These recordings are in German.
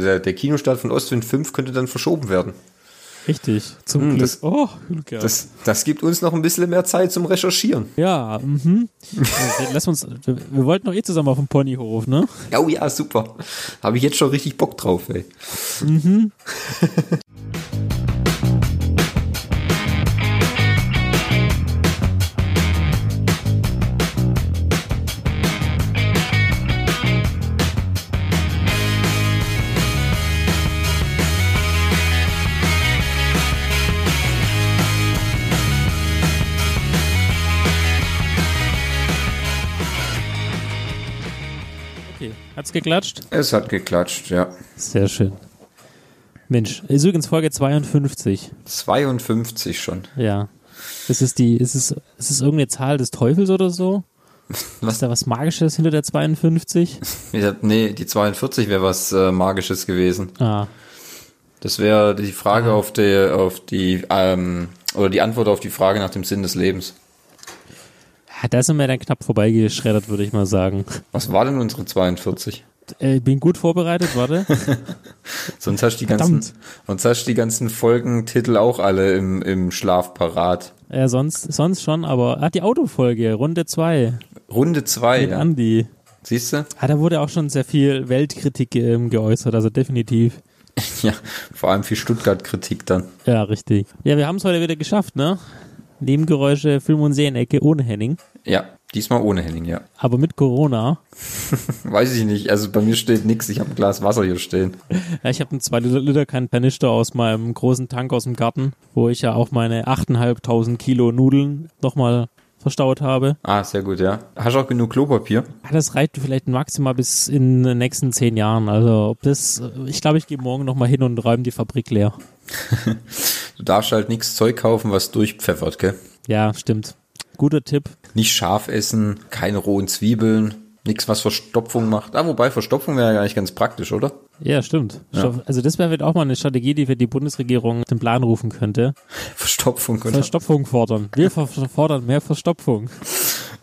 der, der Kinostart von Ostwind 5 könnte dann verschoben werden. Richtig, zum Hm, Glück. das- oh, Glück gehabt. Das, das gibt uns noch ein bisschen mehr Zeit zum Recherchieren. ja, mhm. Lass uns, wir, wir wollten doch eh zusammen auf dem Ponyhof, ne? Oh ja, super. Habe ich jetzt schon richtig Bock drauf, ey. Okay, geklatscht? Es hat geklatscht, ja. Sehr schön. Mensch, ist übrigens Folge 52. 52 schon. Ja. Ist es die, ist es, ist es irgendeine Zahl des Teufels oder so? Was? Ist da was Magisches hinter der 52? Ich hab, nee, die 42 wäre was äh, Magisches gewesen. Ah, Das wäre die Frage auf die, auf die, ähm, oder die Antwort auf die Frage nach dem Sinn des Lebens. Da sind wir dann knapp vorbeigeschreddert, würde ich mal sagen. Was war denn unsere 42? Äh, bin gut vorbereitet, warte. Sonst hast du die ganzen, Verdammt. sonst hast du die ganzen Folgentitel auch alle im, im Schlaf parat. Ja, sonst, sonst schon, aber ah, die Autofolge, Runde 2 Runde 2, mit ja. Andi. Siehst du? Ah, da wurde auch schon sehr viel Weltkritik ähm, geäußert, also definitiv. Ja, vor allem viel Stuttgart-Kritik dann. Ja, richtig. Ja, wir haben es heute wieder geschafft, ne? Nebengeräusche, Film- und Serienecke ohne Henning, Ja, diesmal ohne Henning, ja. aber mit Corona. Weiß ich nicht, also bei mir steht nichts, ich habe ein Glas Wasser hier stehen. Ja, ich habe einen 2 Liter, Kanister aus meinem großen Tank aus dem Garten, wo ich ja auch meine 8.500 Kilo Nudeln nochmal verstaut habe. Ah, sehr gut, ja. Hast du auch genug Klopapier? Ah, Das reicht vielleicht maximal bis in den nächsten zehn Jahren. Also ob das, ich glaube, ich gehe morgen nochmal hin und räume die Fabrik leer. Du darfst halt nichts Zeug kaufen, was durchpfeffert, gell? Ja, stimmt. Guter Tipp. Nicht scharf essen, keine rohen Zwiebeln, nichts, was Verstopfung macht. Ah, wobei Verstopfung wäre ja eigentlich ganz praktisch, oder? Ja, stimmt. Ja. Also das wäre auch mal eine Strategie, die für die Bundesregierung den Plan rufen könnte. Verstopfung, oder? Verstopfung fordern. Wir fordern mehr Verstopfung.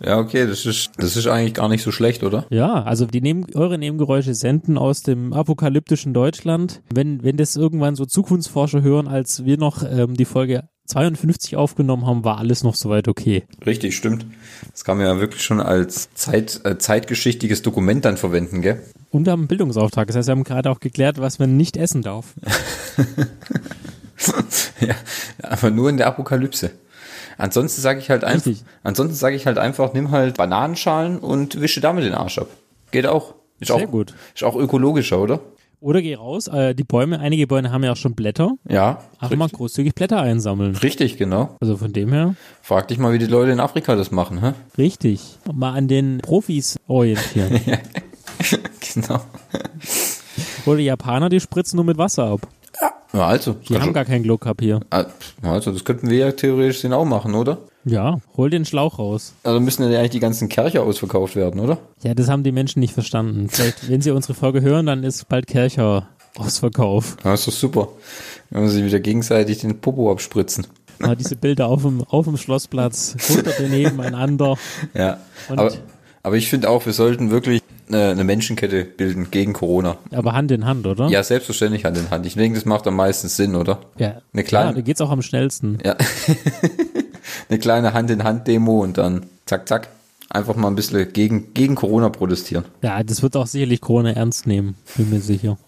Ja, okay, das ist, das ist eigentlich gar nicht so schlecht, oder? Ja, also die Neben eure Nebengeräusche senden aus dem apokalyptischen Deutschland. Wenn, wenn das irgendwann so Zukunftsforscher hören, als wir noch ähm, die Folge 52 aufgenommen haben, war alles noch soweit okay. Richtig, stimmt. Das kann man ja wirklich schon als Zeit, äh, zeitgeschichtliches Dokument dann verwenden, gell? Und haben einen Bildungsauftrag. Das heißt, wir haben gerade auch geklärt, was man nicht essen darf. ja, aber nur in der Apokalypse. Ansonsten sage ich halt einfach, ansonsten sage ich halt einfach, nimm halt Bananenschalen und wische damit den Arsch ab. Geht auch. Ist Sehr auch, gut. Ist auch ökologischer, oder? Oder geh raus, äh, die Bäume, einige Bäume haben ja auch schon Blätter. Ja. Einfach mal großzügig Blätter einsammeln. Richtig, genau. Also von dem her, Frag dich mal, wie die Leute in Afrika das machen, hä? richtig. Mal an den Profis orientieren. genau. Oder die Japaner, die spritzen nur mit Wasser ab. Ja, also. Die haben gar kein Glockpapier. Ah, Also, das könnten wir ja theoretisch den auch machen, oder? Ja, hol den Schlauch raus. Also müssen ja eigentlich die ganzen Kercher ausverkauft werden, oder? Ja, das haben die Menschen nicht verstanden. Vielleicht, wenn sie unsere Folge hören, dann ist bald Kercher Ausverkauf. Ja, ist doch super. Wenn wir sich wieder gegenseitig den Popo abspritzen. Mal diese Bilder auf dem, auf dem Schlossplatz, hunderte nebeneinander. Ja. Und- Aber, aber ich finde auch, wir sollten wirklich eine, eine Menschenkette bilden gegen Corona. Aber Hand in Hand, oder? Ja, selbstverständlich Hand in Hand. Ich denke, das macht am meisten Sinn, oder? Ja, Eine kleine- Ja, da geht's auch am schnellsten. Ja. eine kleine Hand-in-Hand-Demo und dann zack, zack. Einfach mal ein bisschen gegen, gegen Corona protestieren. Ja, das wird auch sicherlich Corona ernst nehmen, bin mir sicher.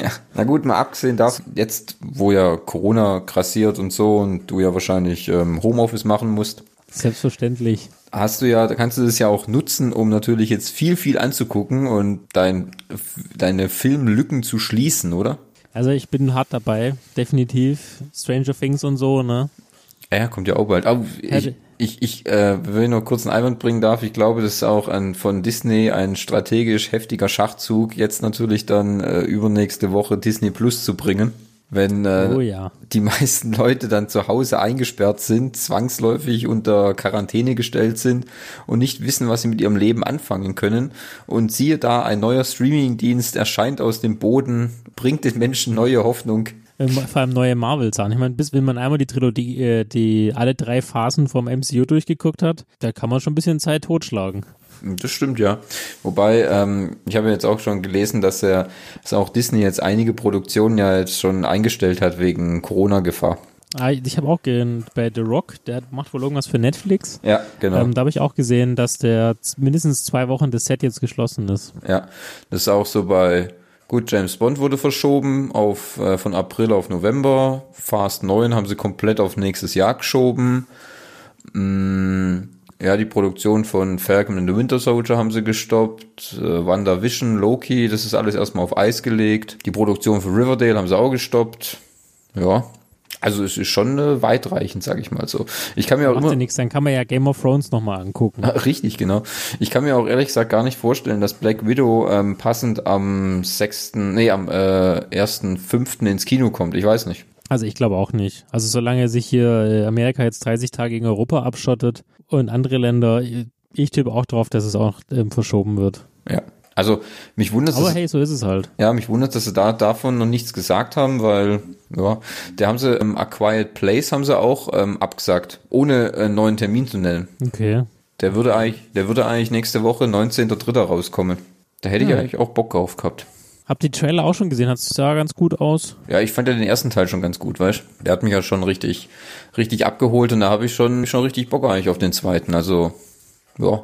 Ja. Na gut, mal abgesehen davon, jetzt, wo ja Corona grassiert und so und du ja wahrscheinlich ähm, Homeoffice machen musst, Selbstverständlich. Hast du ja, da kannst du das ja auch nutzen, um natürlich jetzt viel, viel anzugucken und dein, deine Filmlücken zu schließen, oder? Also ich bin hart dabei, definitiv. Stranger Things und so, ne? Ja, kommt ja auch bald. Aber ich, ich, ich äh, wenn ich noch kurz einen Einwand bringen darf, ich glaube, das ist auch ein, von Disney ein strategisch heftiger Schachzug, jetzt natürlich dann äh, übernächste Woche Disney Plus zu bringen. Wenn äh, Oh ja. die meisten Leute dann zu Hause eingesperrt sind, zwangsläufig unter Quarantäne gestellt sind und nicht wissen, was sie mit ihrem Leben anfangen können. Und siehe da, ein neuer Streamingdienst erscheint aus dem Boden, bringt den Menschen neue Hoffnung. Ähm, Vor allem neue Marvel-Sachen. Ich meine, bis wenn man einmal die Trilogie, äh, die alle drei Phasen vom MCU durchgeguckt hat, da kann man schon ein bisschen Zeit totschlagen. Das stimmt, ja. Wobei, ähm, ich habe jetzt auch schon gelesen, dass er, dass auch Disney jetzt einige Produktionen ja jetzt schon eingestellt hat wegen Corona-Gefahr. Ah, ich habe auch gesehen, bei The Rock, der macht wohl irgendwas für Netflix. Ja, genau. Ähm, da habe ich auch gesehen, dass der mindestens zwei Wochen das Set jetzt geschlossen ist. Ja, das ist auch so bei, gut, James Bond wurde verschoben auf, äh, von April auf November. Fast 9 haben sie komplett auf nächstes Jahr geschoben. Mm, ja, die Produktion von Falcon and the Winter Soldier haben sie gestoppt. Äh, WandaVision, Loki, das ist alles erstmal auf Eis gelegt. Die Produktion für Riverdale haben sie auch gestoppt. Ja. Also es ist schon äh, weitreichend, sag ich mal so. Ich kann mir auch Macht immer ja nichts, dann kann man ja Game of Thrones nochmal angucken. Richtig, genau. Ich kann mir auch ehrlich gesagt gar nicht vorstellen, dass Black Widow ähm, passend am 6., nee, am äh, 1.5. ins Kino kommt. Ich weiß nicht. Also ich glaube auch nicht. Also solange sich hier äh, Amerika jetzt 30 Tage gegen Europa abschottet und andere Länder, ich- ich tippe auch drauf, dass es auch ähm, verschoben wird. Ja. Also mich wundert Aber es, hey, so ist es halt. ja, mich wundert, dass sie da davon noch nichts gesagt haben, weil ja, da haben sie ähm, A Quiet Place haben sie auch ähm, abgesagt, ohne einen neuen Termin zu nennen. Okay. Der würde eigentlich, der würde eigentlich nächste Woche 19.3. rauskommen. Da hätte ich Hm. eigentlich auch Bock drauf gehabt. Habt ihr die Trailer auch schon gesehen? Hat es sah ganz gut aus? Ja, ich fand ja den ersten Teil schon ganz gut, weißt Der hat mich ja schon richtig, richtig abgeholt und da habe ich schon, schon richtig Bock eigentlich auf den zweiten. Also, ja,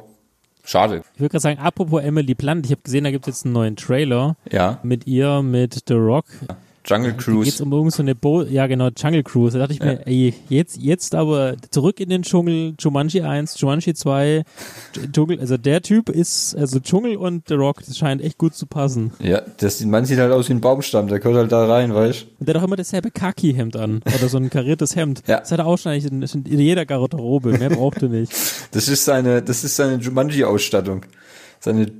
schade. Ich würde gerade sagen, apropos Emily Blunt, ich habe gesehen, da gibt es jetzt einen neuen Trailer Ja, mit ihr, mit The Rock. Jungle Cruise. um irgend so eine Bo ja genau, Jungle Cruise. Da dachte ich mir, ey, jetzt, jetzt aber zurück in den Dschungel, Jumanji 1, Jumanji 2, Dsch- Dschungel, also der Typ ist, also Dschungel und The Rock, das scheint echt gut zu passen. Ja, das, man sieht halt aus wie ein Baumstamm, der gehört halt da rein, weißt Und der hat auch immer dasselbe Kaki-Hemd an. Oder so ein kariertes Hemd. Ja. Das hat er auch schon eigentlich in, in jeder Garderobe. Mehr braucht er nicht. Das ist seine, das ist seine Jumanji-Ausstattung. Seine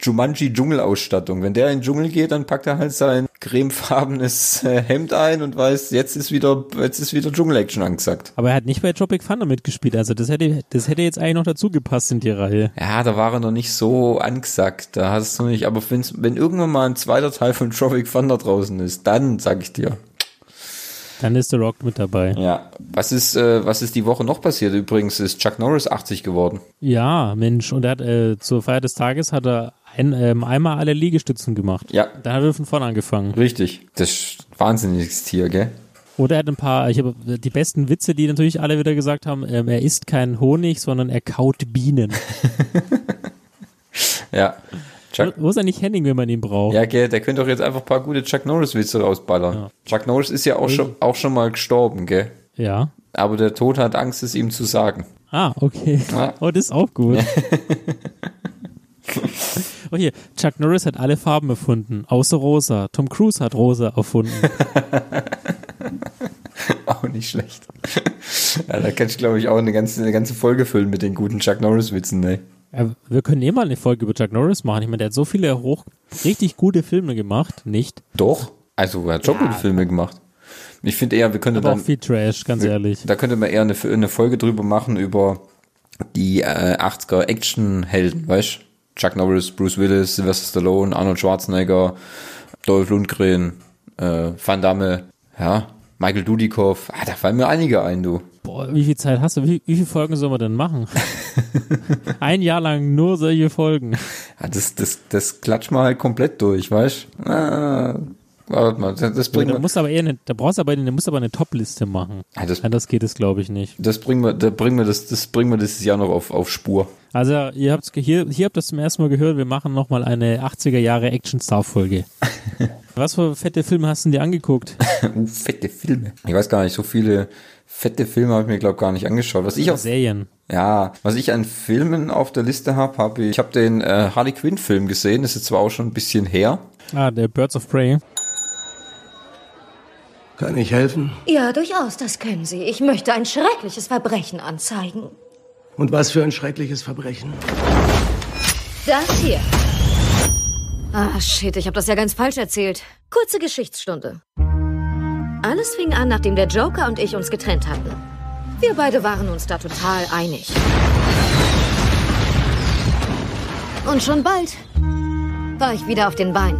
Jumanji-Dschungel-Ausstattung. Wenn der in den Dschungel geht, dann packt er halt sein cremefarbenes äh, Hemd ein und weiß, jetzt ist wieder, jetzt ist wieder Dschungel-Action angesagt. Aber er hat nicht bei Tropic Thunder mitgespielt. Also das hätte, das hätte jetzt eigentlich noch dazu gepasst in die Reihe. Ja, da war er noch nicht so angesagt. Da hast du noch nicht, aber wenn irgendwann mal ein zweiter Teil von Tropic Thunder draußen ist, dann sag ich dir. Dann ist The Rock mit dabei. Ja. Was ist, äh, was ist die Woche noch passiert? Übrigens ist Chuck Norris 80 geworden. Ja, Mensch. Und er hat äh, zur Feier des Tages hat er ein, ähm, einmal alle Liegestützen gemacht. Ja, Dann hat er von vorne angefangen. richtig. Das ist wahnsinniges Tier, gell? Oder er hat ein paar, ich habe die besten Witze, die natürlich alle wieder gesagt haben, ähm, er isst keinen Honig, sondern er kaut Bienen. Ja. Chuck, Wo ist eigentlich Henning, wenn man ihn braucht? ja, gell, der könnte doch jetzt einfach ein paar gute Chuck Norris-Witze rausballern. Ja. Chuck Norris ist ja auch schon, auch schon mal gestorben, gell? ja. Aber der Tod hat Angst, es ihm zu sagen. Ah, okay. Ja. Oh, das ist auch gut. oh hier, Chuck Norris hat alle Farben erfunden, außer rosa. Tom Cruise hat rosa erfunden. Auch nicht schlecht. ja, da kannst du, glaube ich, auch eine ganze, eine ganze Folge füllen mit den guten Chuck Norris-Witzen, ne? Ja, wir können eh mal eine Folge über Chuck Norris machen. Ich meine, der hat so viele hoch, richtig gute Filme gemacht, nicht? Doch. Also, er hat schon Ja. gute Filme gemacht. Ich finde eher, wir könnten Aber auch dann, viel Trash, ganz ehrlich. da könnte man eher eine, eine Folge drüber machen über die äh, 80er Actionhelden, weißt Chuck Norris, Bruce Willis, Sylvester Stallone, Arnold Schwarzenegger, Dolph Lundgren, äh, Van Damme, ja, Michael Dudikoff. Ah, da fallen mir einige ein, du. Boah, wie viel Zeit hast du? Wie, wie viele Folgen sollen wir denn machen? Ein Jahr lang nur solche Folgen. Ja, das, das, das klatscht mal halt komplett durch, weißt Ah, warte mal, das, das bringen Da wir, musst aber eher eine, da brauchst du aber, eine, musst aber eine Top-Liste machen. ah, das, Anders geht es, glaube ich, nicht. das bringen wir, da bringen wir das, das bringen wir dieses Jahr noch auf, auf Spur. Also, ihr habt's, ge- hier, hier habt ihr das zum ersten Mal gehört, wir machen nochmal eine 80er Jahre Action-Star-Folge. Was für fette Filme hast du dir angeguckt? fette Filme. Ich weiß gar nicht, so viele fette Filme habe ich mir, glaube gar nicht angeschaut. Was ich auf, Serien. ja, was ich an Filmen auf der Liste habe, habe ich, ich habe den äh, Harley Quinn Film gesehen, das ist zwar auch schon ein bisschen her. Ah, der Birds of Prey. Kann ich helfen? Ja, durchaus, das können Sie. Ich möchte ein schreckliches Verbrechen anzeigen. Und was für ein schreckliches Verbrechen. Das hier. Ah, shit, ich habe das ja ganz falsch erzählt. Kurze Geschichtsstunde. Alles fing an, nachdem der Joker und ich uns getrennt hatten. Wir beide waren uns da total einig. Und schon bald war ich wieder auf den Beinen.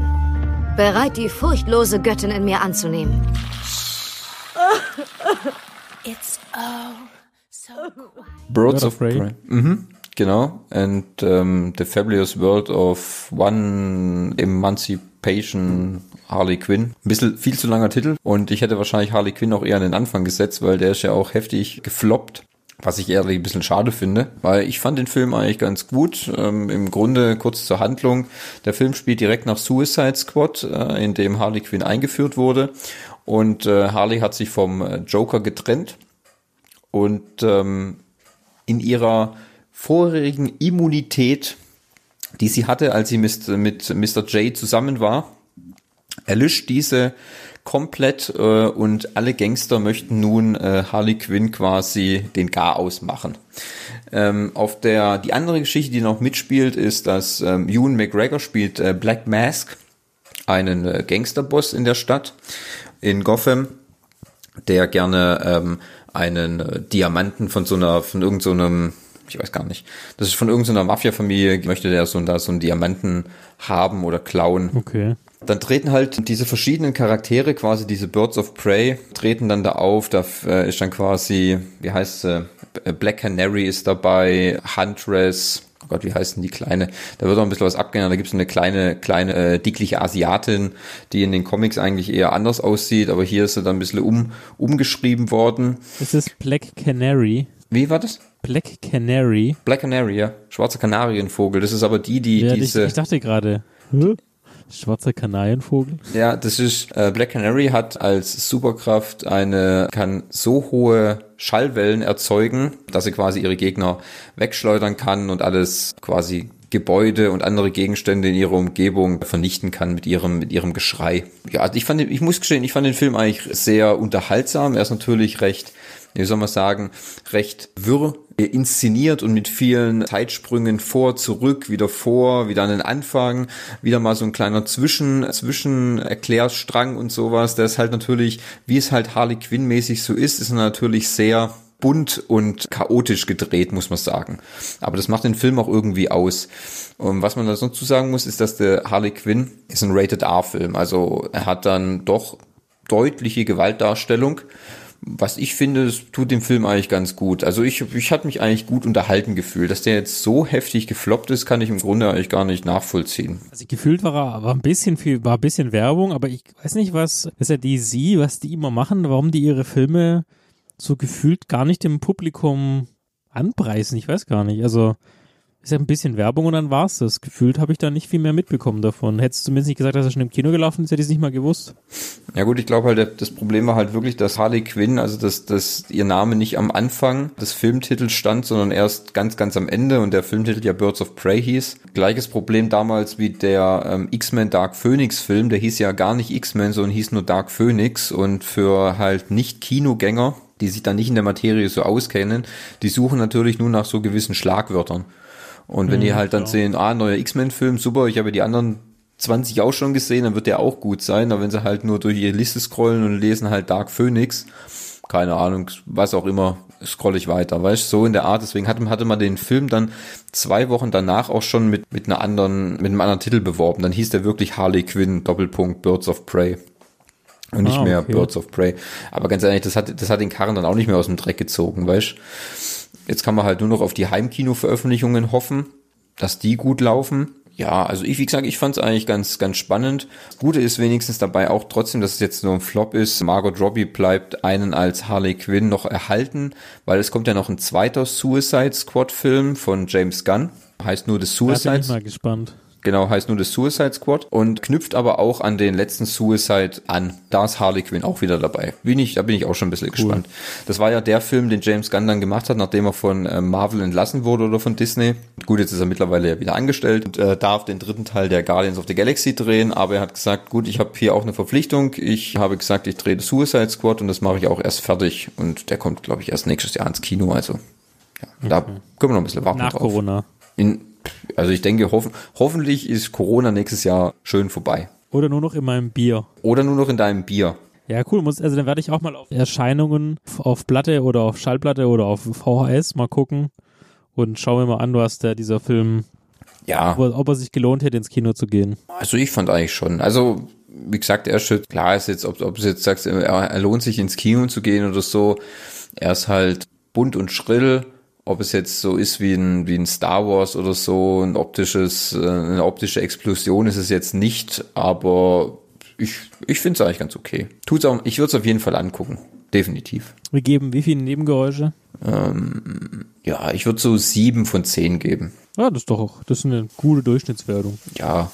Bereit, die furchtlose Göttin in mir anzunehmen. It's oh so quiet. Birds of. Prey. Mhm. Genau. And um, The Fabulous World of One Emancipation Harley Quinn. Ein bisschen viel zu langer Titel und ich hätte wahrscheinlich Harley Quinn auch eher an den Anfang gesetzt, weil der ist ja auch heftig gefloppt. Was ich ehrlich ein bisschen schade finde, weil ich fand den Film eigentlich ganz gut. Ähm, Im Grunde kurz zur Handlung. Der Film spielt direkt nach Suicide Squad, äh, in dem Harley Quinn eingeführt wurde. Und äh, Harley hat sich vom Joker getrennt. Und ähm, in ihrer vorherigen Immunität, die sie hatte, als sie mit, mit Mr. J zusammen war, erlischt diese komplett äh, und alle Gangster möchten nun äh, Harley Quinn quasi den Gar ausmachen. Ähm, auf der die andere Geschichte, die noch mitspielt, ist, dass ähm, Ewan McGregor spielt äh, Black Mask, einen äh, Gangsterboss in der Stadt in Gotham, der gerne ähm, einen äh, Diamanten von so einer von irgendeinem so ich weiß gar nicht. Das ist von irgendeiner Mafia-Familie, möchte der so, da so einen Diamanten haben oder klauen. Okay. Dann treten halt diese verschiedenen Charaktere, quasi diese Birds of Prey, treten dann da auf. Da äh, ist dann quasi, wie heißt sie? Black Canary ist dabei, Huntress, oh Gott, wie heißt denn die kleine? Da wird auch ein bisschen was abgeändert. Da gibt es eine kleine, kleine, äh, dickliche Asiatin, die in den Comics eigentlich eher anders aussieht, aber hier ist sie dann ein bisschen um, umgeschrieben worden. Es ist Black Canary. Wie war das? Black Canary. Black Canary, ja. Schwarzer Kanarienvogel. Das ist aber die, die Ja, diese. ich, ich dachte gerade, hm? schwarzer Kanarienvogel. Ja, das ist äh, Black Canary hat als Superkraft eine kann so hohe Schallwellen erzeugen, dass sie quasi ihre Gegner wegschleudern kann und alles quasi Gebäude und andere Gegenstände in ihrer Umgebung vernichten kann mit ihrem mit ihrem Geschrei. Ja, also ich fand ich muss gestehen, ich fand den Film eigentlich sehr unterhaltsam. Er ist natürlich recht wie soll man sagen, recht wirr inszeniert und mit vielen Zeitsprüngen vor, zurück, wieder vor, wieder an den Anfang, wieder mal so ein kleiner Zwischen, Zwischenerklärstrang und sowas. Der ist halt natürlich, wie es halt Harley Quinn mäßig so ist, ist natürlich sehr bunt und chaotisch gedreht, muss man sagen. Aber das macht den Film auch irgendwie aus. Und was man da sonst zu sagen muss, ist, dass der Harley Quinn ist ein Rated R-Film. Also er hat dann doch deutliche Gewaltdarstellung was ich finde, es tut dem Film eigentlich ganz gut. Also ich, ich hatte mich eigentlich gut unterhalten gefühlt. Dass der jetzt so heftig gefloppt ist, kann ich im Grunde eigentlich gar nicht nachvollziehen. Also gefühlt war er, war ein bisschen viel, war ein bisschen Werbung, aber ich weiß nicht, was, ist ja die sie, was die immer machen, warum die ihre Filme so gefühlt gar nicht dem Publikum anpreisen. Ich weiß gar nicht. Also ist ja ein bisschen Werbung und dann war's das. Gefühlt habe ich da nicht viel mehr mitbekommen davon. Hättest du zumindest nicht gesagt, dass er schon im Kino gelaufen ist, hätte ich es nicht mal gewusst. Ja gut, ich glaube halt, das Problem war halt wirklich, dass Harley Quinn, also dass, dass ihr Name nicht am Anfang des Filmtitels stand, sondern erst ganz, ganz am Ende und der Filmtitel ja Birds of Prey hieß. Gleiches Problem damals wie der ähm, X-Men Dark Phoenix Film, der hieß ja gar nicht X-Men, sondern hieß nur Dark Phoenix und für halt nicht Kinogänger, die sich dann nicht in der Materie so auskennen, die suchen natürlich nur nach so gewissen Schlagwörtern. Und wenn Mhm, die halt dann klar. sehen, ah, neuer X-Men-Film, super, ich habe die anderen 20 auch schon gesehen, dann wird der auch gut sein. Aber wenn sie halt nur durch ihre Liste scrollen und lesen halt Dark Phoenix, keine Ahnung, was auch immer, scroll ich weiter, weißt so in der Art. Deswegen hatte, hatte man den Film dann zwei Wochen danach auch schon mit, mit einer anderen, mit einem anderen Titel beworben. Dann hieß der wirklich Harley Quinn, Doppelpunkt, Birds of Prey. Und nicht Ah, mehr okay. Birds of Prey. Aber ganz ehrlich, das hat, das hat den Karren dann auch nicht mehr aus dem Dreck gezogen, weißt Jetzt kann man halt nur noch auf die Heimkino-Veröffentlichungen hoffen, dass die gut laufen. Ja, also ich, wie gesagt, ich fand es eigentlich ganz, ganz spannend. Das Gute ist wenigstens dabei auch trotzdem, dass es jetzt nur ein Flop ist. Margot Robbie bleibt einen als Harley Quinn noch erhalten, weil es kommt ja noch ein zweiter Suicide Squad Film von James Gunn. Heißt nur The Da bin Suicide ich mal gespannt. Genau, heißt nur das Suicide Squad und knüpft aber auch an den letzten Suicide an. Da ist Harley Quinn auch wieder dabei. Bin ich, da bin ich auch schon ein bisschen gespannt. Das war ja der Film, den James Gunn dann gemacht hat, nachdem er von äh, Marvel entlassen wurde oder von Disney. Gut, jetzt ist er mittlerweile ja wieder angestellt und äh, darf den dritten Teil der Guardians of the Galaxy drehen, aber er hat gesagt, gut, ich habe hier auch eine Verpflichtung. Ich habe gesagt, ich drehe das Suicide Squad und das mache ich auch erst fertig und der kommt, glaube ich, erst nächstes Jahr ins Kino. Also ja, da können wir noch ein bisschen warten Nach drauf. Corona. In, also ich denke, hoffen, hoffentlich ist Corona nächstes Jahr schön vorbei. Oder nur noch in meinem Bier. Oder nur noch in deinem Bier. Ja, cool. Muss, also dann werde ich auch mal auf Erscheinungen auf Platte oder auf Schallplatte oder auf VHS mal gucken und schau mir mal an, was der dieser Film, Ja, ob, ob er sich gelohnt hätte, ins Kino zu gehen. also ich fand eigentlich schon. Also, wie gesagt, er schon, klar ist jetzt, ob, ob du jetzt sagst, er, er lohnt sich ins Kino zu gehen oder so. Er ist halt bunt und schrill ob es jetzt so ist wie ein, wie ein Star Wars oder so, ein optisches, äh, eine optische Explosion ist es jetzt nicht, aber ich, ich finde es eigentlich ganz okay. Tut's auch, ich würde es auf jeden Fall angucken. Definitiv. Wir geben wie viele Nebengeräusche? Ähm, ja, ich würde so sieben von zehn geben. Ja, das ist doch auch, das ist eine gute Durchschnittswertung. Ja.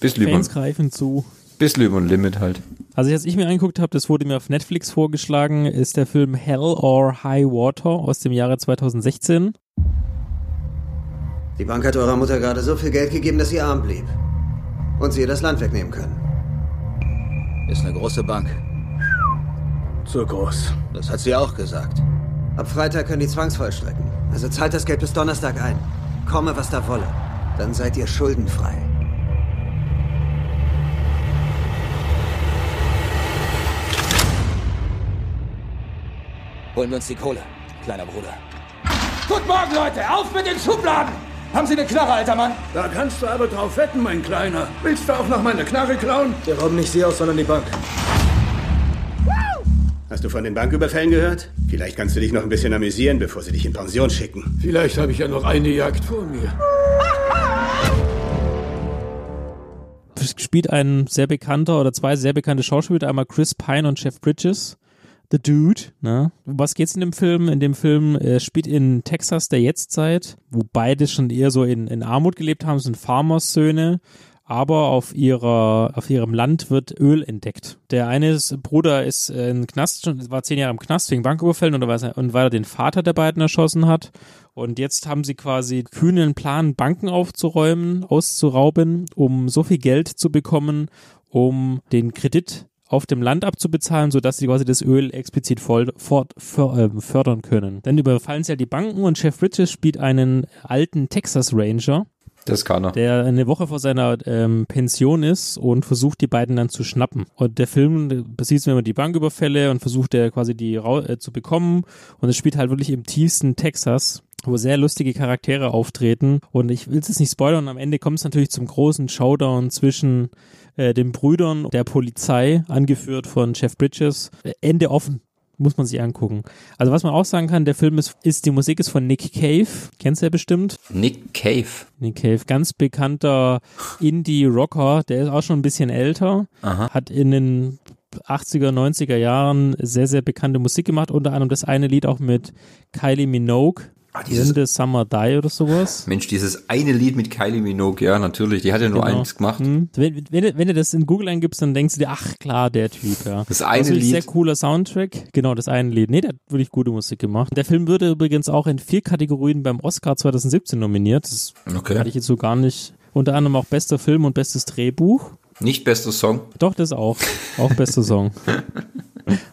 Bisschen über, Fans greifen zu. Bisschen über ein Limit halt. Also, als ich mir angeguckt habe, das wurde mir auf Netflix vorgeschlagen, ist der Film Hell or High Water aus dem Jahre 2016. Die Bank hat eurer Mutter gerade so viel Geld gegeben, dass sie arm blieb. Und sie ihr das Land wegnehmen können. Ist eine große Bank. Zu groß. Das hat sie auch gesagt. Ab Freitag können die zwangsvollstrecken. Also zahlt das Geld bis Donnerstag ein. Komme, was da wolle. Dann seid ihr schuldenfrei. Holen wir uns die Kohle, kleiner Bruder. Guten Morgen, Leute! Auf mit den Schubladen! Haben Sie eine Knarre, alter Mann? Da kannst du aber drauf wetten, mein Kleiner. Willst du auch noch meine Knarre klauen? Wir rauben nicht sie aus, sondern die Bank. Hast du von den Banküberfällen gehört? Vielleicht kannst du dich noch ein bisschen amüsieren, bevor sie dich in Pension schicken. Vielleicht habe ich ja noch eine Jagd vor mir. Es spielt ein sehr bekannter oder zwei sehr bekannte Schauspieler, einmal Chris Pine und Jeff Bridges. The Dude, ne? Was geht's in dem Film? In dem Film äh, spielt in Texas der Jetztzeit, wo beide schon eher so in, in Armut gelebt haben, sind Farmersöhne, aber auf ihrer, auf ihrem Land wird Öl entdeckt. Der eine Bruder ist äh, in Knast, schon, war zehn Jahre im Knast wegen Banküberfällen und, weil und weil er den Vater der beiden erschossen hat. Und jetzt haben sie quasi kühnen Plan, Banken aufzuräumen, auszurauben, um so viel Geld zu bekommen, um den Kredit auf dem Land abzubezahlen, sodass sie quasi das Öl explizit voll, fort, för, äh, fördern können. Dann überfallen sie ja die Banken und Jeff Bridges spielt einen alten Texas Ranger, Das kann er. der eine Woche vor seiner ähm, Pension ist und versucht, die beiden dann zu schnappen. Und der Film besieht immer die Banküberfälle und versucht er quasi die äh, zu bekommen. Und es spielt halt wirklich im tiefsten Texas wo sehr lustige Charaktere auftreten. Und ich will es jetzt nicht spoilern, am Ende kommt es natürlich zum großen Showdown zwischen äh, den Brüdern der Polizei, angeführt von Jeff Bridges. Äh, Ende offen. Muss man sich angucken. Also was man auch sagen kann, der Film ist, ist die Musik ist von Nick Cave. Kennst du ja bestimmt. Nick Cave. Nick Cave, ganz bekannter Indie-Rocker, der ist auch schon ein bisschen älter, Aha. hat in den 80er, 90er Jahren sehr, sehr bekannte Musik gemacht, unter anderem das eine Lied auch mit Kylie Minogue, Ah, dieses- When the Summer Die oder sowas. Mensch, dieses eine Lied mit Kylie Minogue, ja, natürlich, die hat ja nur Genau. eins gemacht. Hm. Wenn, wenn, du- wenn du das in Google eingibst, dann denkst du dir, ach klar, der Typ, ja. Das eine ist wirklich Lied. sehr cooler Soundtrack. Genau, das eine Lied. Nee, der hat wirklich gute Musik gemacht. Der Film wurde übrigens auch in vier Kategorien beim Oscar 2017 nominiert. Das Okay. hatte ich jetzt so gar nicht. Unter anderem auch bester Film und bestes Drehbuch. Nicht bester Song. Doch, das auch. Auch bester Song.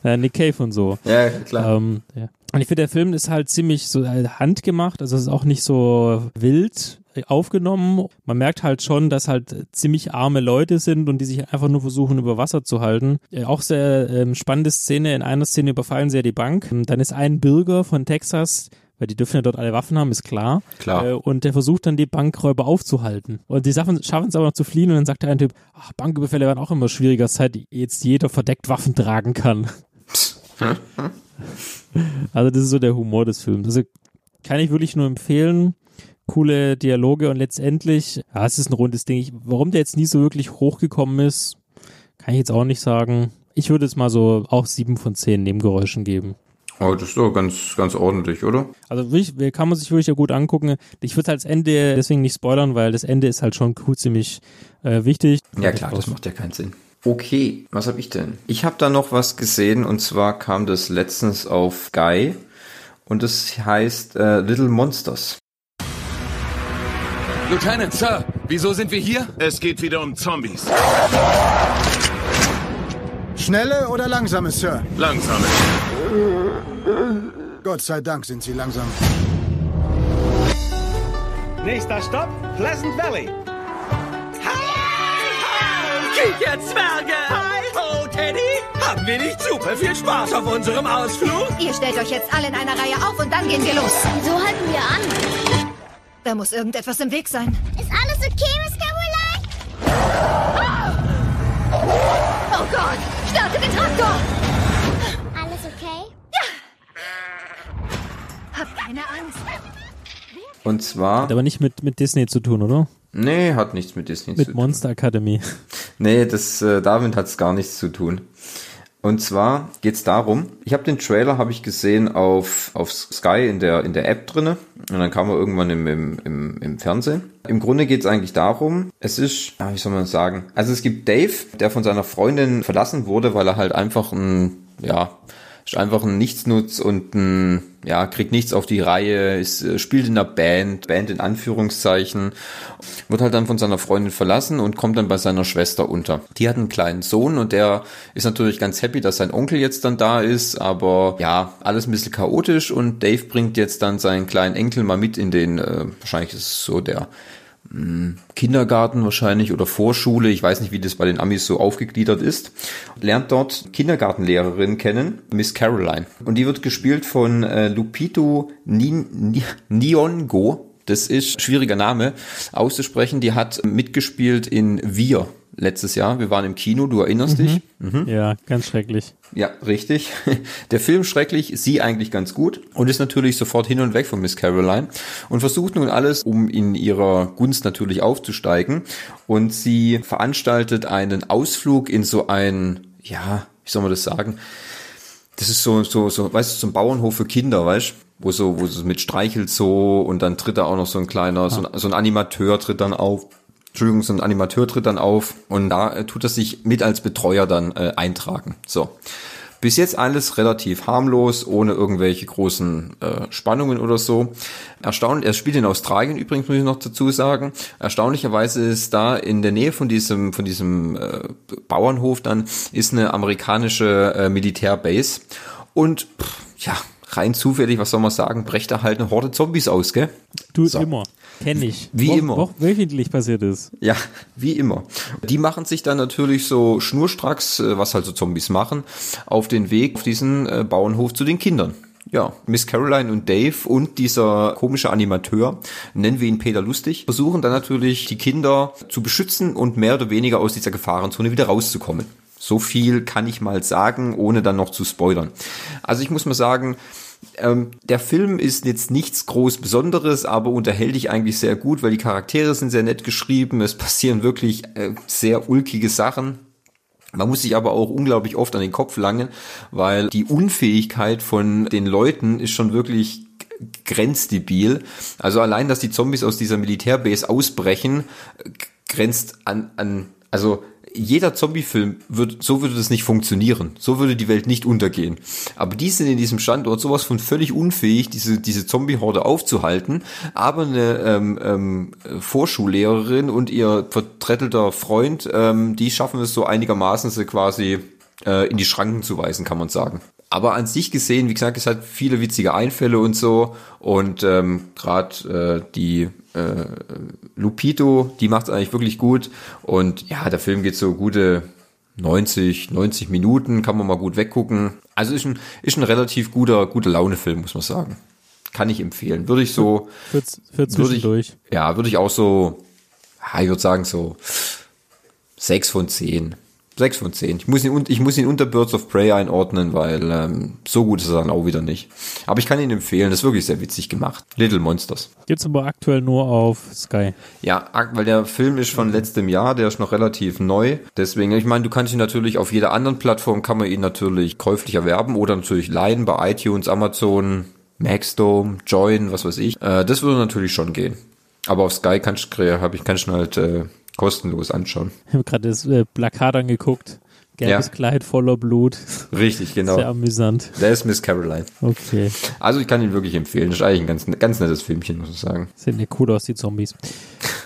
ja, Nick Cave und so. Ja, klar. Ähm, ja. Und ich finde, der Film ist halt ziemlich so äh, handgemacht, also es ist auch nicht so wild äh, aufgenommen. Man merkt halt schon, dass halt äh, ziemlich arme Leute sind und die sich einfach nur versuchen, über Wasser zu halten. Auch sehr ähm, spannende Szene. In einer Szene überfallen sie ja die Bank. Ähm, Dann ist ein Bürger von Texas, weil die dürfen ja dort alle Waffen haben, ist klar. Klar. Äh, und der versucht dann die Bankräuber aufzuhalten. Und die schaffen schaffen es aber noch zu fliehen und dann sagt der eine Typ, ach, Banküberfälle werden auch immer schwieriger, seit jetzt jeder verdeckt Waffen tragen kann. Also das ist so der Humor des Films. Also kann ich wirklich nur empfehlen. Coole Dialoge und letztendlich, ja, es ist ein rundes Ding. Ich, warum der jetzt nie so wirklich hochgekommen ist, kann ich jetzt auch nicht sagen. Ich würde es mal so auch sieben von zehn Nebengeräuschen geben. Oh, das ist doch ganz, ganz ordentlich, oder? Also wirklich, kann man sich wirklich ja gut angucken. Ich würde als Ende deswegen nicht spoilern, weil das Ende ist halt schon cool, ziemlich äh, wichtig. Ja klar, das macht ja keinen Sinn. Okay, was habe ich denn? Ich habe da noch was gesehen und zwar kam das letztens auf Guy und das heißt äh, Little Monsters. Lieutenant, Sir, wieso sind wir hier? Es geht wieder um Zombies. Schnelle oder langsame, Sir? Langsame. Gott sei Dank sind Sie langsam. Nächster Stopp, Pleasant Valley. Kicker Zwerge! Hi ho, Teddy! Haben wir nicht super viel Spaß auf unserem Ausflug? Ihr stellt euch jetzt alle in einer Reihe auf und dann gehen wir los. So halten wir an. Da muss irgendetwas im Weg sein. Ist alles okay, Miss Caroline? Oh Gott! Starte den Traktor! Alles okay? Habt Keine Angst. Und zwar. Hat aber nicht mit, mit Disney zu tun, oder? Nee, hat nichts mit Disney mit zu tun. Mit Monster Academy. Nee, das, äh, damit hat es gar nichts zu tun. Und zwar geht's darum, ich habe den Trailer habe ich gesehen auf, auf Sky in der, in der App drinne und dann kam er irgendwann im, im, im, im Fernsehen. Im Grunde geht's eigentlich darum, es ist, ja, wie soll man sagen, also es gibt Dave, der von seiner Freundin verlassen wurde, weil er halt einfach ein, ja, ist einfach ein Nichtsnutz und ein, ja, kriegt nichts auf die Reihe, ist, äh, spielt in einer Band, Band in Anführungszeichen, wird halt dann von seiner Freundin verlassen und kommt dann bei seiner Schwester unter. Die hat einen kleinen Sohn und der ist natürlich ganz happy, dass sein Onkel jetzt dann da ist, aber ja, alles ein bisschen chaotisch und Dave bringt jetzt dann seinen kleinen Enkel mal mit in den, äh, wahrscheinlich ist es so der Kindergarten wahrscheinlich oder Vorschule, ich weiß nicht, wie das bei den Amis so aufgegliedert ist, lernt dort Kindergartenlehrerin kennen, Miss Caroline. Und die wird gespielt von äh, Lupito Nyong'o. Das ist schwieriger Name auszusprechen. Die hat mitgespielt in Wir letztes Jahr. Wir waren im Kino, du erinnerst Mhm. dich? Mhm. Ja, ganz schrecklich. Ja, richtig. Der Film schrecklich, sie eigentlich ganz gut und ist natürlich sofort hin und weg von Miss Caroline und versucht nun alles, um in ihrer Gunst natürlich aufzusteigen. Und sie veranstaltet einen Ausflug in so ein, ja, wie soll man das sagen? Das ist so, so, so, weißt du, so ein Bauernhof für Kinder, weißt du? Wo so, wo so mit streichelt so und dann tritt da auch noch so ein kleiner, so, ein, so ein Animateur tritt dann auf. Entschuldigung, so ein Animateur tritt dann auf und da äh, tut er sich mit als Betreuer dann äh, eintragen. So. Bis jetzt alles relativ harmlos, ohne irgendwelche großen äh, Spannungen oder so. Erstaunlich, er spielt in Australien übrigens, muss ich noch dazu sagen. Erstaunlicherweise ist da in der Nähe von diesem, von diesem äh, Bauernhof dann, ist eine amerikanische äh, Militärbase. Und pff, ja, rein zufällig, was soll man sagen, brecht da halt eine Horde Zombies aus, gell? Du so. immer. Kenne ich. Wie Wo, immer. Wo, wöchentlich passiert ist. Ja, wie immer. Die machen sich dann natürlich so schnurstracks, äh, was halt so Zombies machen, auf den Weg auf diesen äh, Bauernhof zu den Kindern. Ja, Miss Caroline und Dave und dieser komische Animateur, nennen wir ihn Peter Lustig, versuchen dann natürlich die Kinder zu beschützen und mehr oder weniger aus dieser Gefahrenzone wieder rauszukommen. So viel kann ich mal sagen, ohne dann noch zu spoilern. Also ich muss mal sagen, ähm, der Film ist jetzt nichts groß Besonderes, aber unterhält dich eigentlich sehr gut, weil die Charaktere sind sehr nett geschrieben. Es passieren wirklich äh, sehr ulkige Sachen. Man muss sich aber auch unglaublich oft an den Kopf langen, weil die Unfähigkeit von den Leuten ist schon wirklich grenzdebil. Also allein, dass die Zombies aus dieser Militärbase ausbrechen, grenzt an, an, also jeder Zombie-Film wird, so würde das nicht funktionieren. So würde die Welt nicht untergehen. Aber die sind in diesem Standort sowas von völlig unfähig, diese, diese Zombie-Horde aufzuhalten. Aber eine ähm, ähm, Vorschullehrerin und ihr vertrettelter Freund, ähm, die schaffen es so einigermaßen, sie quasi äh, in die Schranken zu weisen, kann man sagen. Aber an sich gesehen, wie gesagt, es hat viele witzige Einfälle und so. Und ähm, gerade äh, die äh, Lupito, die macht es eigentlich wirklich gut. Und ja, der Film geht so gute 90, 90 Minuten, kann man mal gut weggucken. Also ist ein, ist ein relativ guter, guter Laune-Film, muss man sagen. Kann ich empfehlen. Würde ich so. Für, für zwischendurch. Würde ich, ja, würde ich auch so, ich würde sagen so sechs von zehn. Sechs von zehn. Ich muss ihn, ich muss ihn unter Birds of Prey einordnen, weil ähm, so gut ist er dann auch wieder nicht. Aber ich kann ihn empfehlen, das ist wirklich sehr witzig gemacht. Little Monsters. Gibt's aber aktuell nur auf Sky. Ja, weil der Film ist von letztem Jahr, der ist noch relativ neu. Deswegen, ich meine, du kannst ihn natürlich auf jeder anderen Plattform, kann man ihn natürlich käuflich erwerben oder natürlich leihen bei iTunes, Amazon, Maxdome, Join, was weiß ich. Äh, das würde natürlich schon gehen. Aber auf Sky kannst ich, kannst du halt äh, kostenlos anschauen. Ich habe gerade das äh, Plakat angeguckt. Gelbes ja. Kleid voller Blut. Richtig, genau. Sehr amüsant. Der ist Miss Caroline. Okay. Also ich kann ihn wirklich empfehlen. Das ist eigentlich ein ganz, ganz nettes Filmchen, muss ich sagen. Sehen nicht cool aus, die Zombies.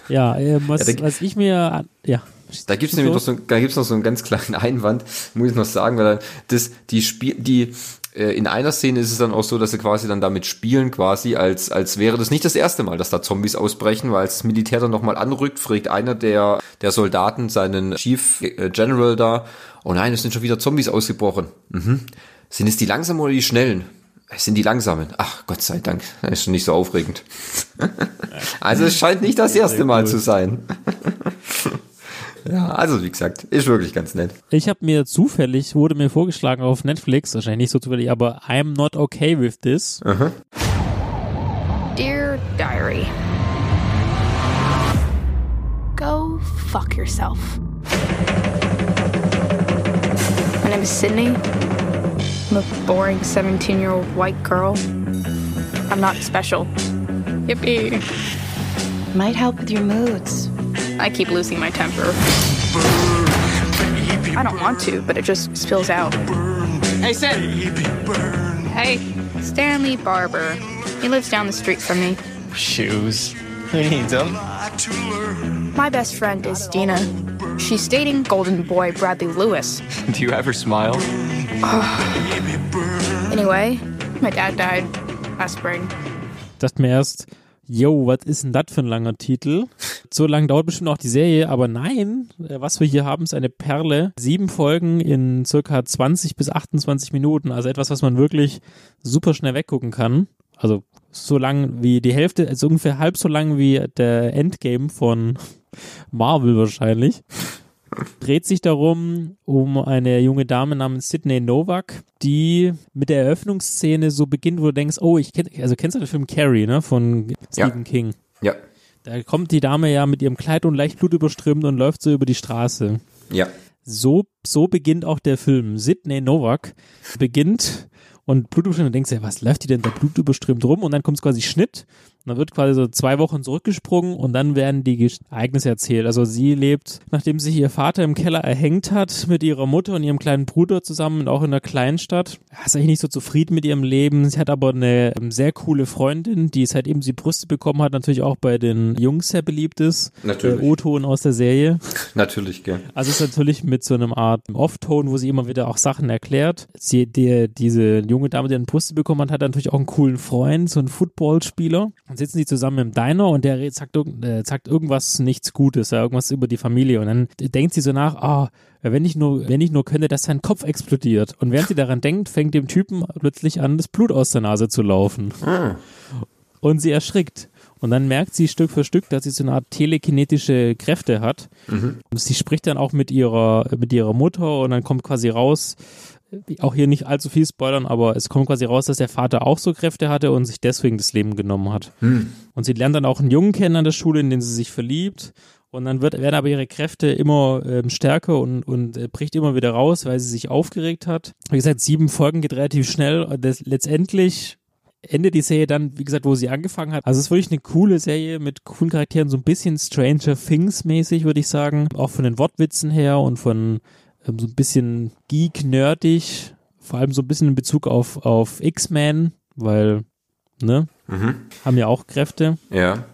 Ja, äh, was, ja, was ich mir, ja. Da gibt's nämlich noch so, da gibt's noch so einen ganz kleinen Einwand, muss ich noch sagen, weil das, die Spiel, die, in einer Szene ist es dann auch so, dass sie quasi dann damit spielen, quasi, als, als wäre das nicht das erste Mal, dass da Zombies ausbrechen, weil als das Militär dann nochmal anrückt, fragt einer der, der Soldaten seinen Chief General da, oh nein, es sind schon wieder Zombies ausgebrochen. Mhm. Sind es die langsamen oder die schnellen? Es sind die langsamen. Ach, Gott sei Dank. Das ist schon nicht so aufregend. also es scheint nicht das erste Mal zu sein. Ja, also wie gesagt, ist wirklich ganz nett. Ich habe mir zufällig, wurde mir vorgeschlagen auf Netflix, wahrscheinlich nicht so zufällig, aber I'm not okay with this. Aha. diary. Go fuck yourself. My name is Sydney. I'm a boring 17 year old white girl. I'm not special. Yippee. Might help with your moods. I keep losing my temper. I don't want to, but it just spills out. Hey, Sid. Hey, Stanley Barber. He lives down the street from me. Shoes. Who needs them? My best friend is Dina. She's dating golden boy Bradley Lewis. Do you ever smile? Anyway, my dad died last spring. Dachte mir erst, yo, was ist denn das für ein langer Titel? So lang dauert bestimmt auch die Serie, aber nein, äh, was wir hier haben, ist eine Perle. Sieben Folgen in circa 20 bis 28 Minuten, also etwas, was man wirklich super schnell weggucken kann. Also so lang wie die Hälfte, also ungefähr halb so lang wie der Endgame von Marvel wahrscheinlich. Dreht sich darum um eine junge Dame namens Sydney Novak, die mit der Eröffnungsszene so beginnt, wo du denkst, oh, ich kenn, also kennst du den Film Carrie, ne, von Stephen Ja. King? Ja. Da kommt die Dame ja mit ihrem Kleid und leicht blutüberströmt und läuft so über die Straße. Ja. So, so beginnt auch der Film. Sydney Novak beginnt und blutüberströmt und denkst ja, was läuft die denn da blutüberströmt rum? Und dann kommt quasi Schnitt und dann wird quasi so zwei Wochen zurückgesprungen und dann werden die Ereignisse erzählt. Also sie lebt, nachdem sich ihr Vater im Keller erhängt hat, mit ihrer Mutter und ihrem kleinen Bruder zusammen und auch in einer Kleinstadt. Er ist eigentlich nicht so zufrieden mit ihrem Leben. Sie hat aber eine ähm, sehr coole Freundin, die seitdem sie Brüste bekommen hat, natürlich auch bei den Jungs sehr beliebt ist. Natürlich. Der O-Ton aus der Serie. Natürlich, gell. Also es ist natürlich mit so einem Art Off-Tone, wo sie immer wieder auch Sachen erklärt. Sie, die, diese junge Dame, die eine Brüste bekommen hat, hat natürlich auch einen coolen Freund, so einen Footballspieler. Dann sitzen die zusammen im Diner und der sagt, äh, sagt irgendwas nichts Gutes, ja, irgendwas über die Familie. Und dann denkt sie so nach, ah, wenn ich nur, wenn ich nur könnte, dass sein Kopf explodiert. Und während sie daran denkt, fängt dem Typen plötzlich an, das Blut aus der Nase zu laufen. Und sie erschrickt. Und dann merkt sie Stück für Stück, dass sie so eine Art telekinetische Kräfte hat. Mhm. Und sie spricht dann auch mit ihrer, mit ihrer Mutter und dann kommt quasi raus, auch hier nicht allzu viel spoilern, aber es kommt quasi raus, dass der Vater auch so Kräfte hatte und sich deswegen das Leben genommen hat. Hm. Und sie lernt dann auch einen Jungen kennen an der Schule, in den sie sich verliebt. Und dann wird, werden aber ihre Kräfte immer ähm, stärker und, und äh, bricht immer wieder raus, weil sie sich aufgeregt hat. Wie gesagt, sieben Folgen geht relativ schnell. Und Das, letztendlich endet die Serie dann, wie gesagt, wo sie angefangen hat. Also es ist wirklich eine coole Serie mit coolen Charakteren, so ein bisschen Stranger Things mäßig, würde ich sagen. Auch von den Wortwitzen her und von ähm, so ein bisschen geek-nerdig. Vor allem so ein bisschen in Bezug auf, auf X-Men, weil, ne, Mhm. haben ja auch Kräfte. Ja.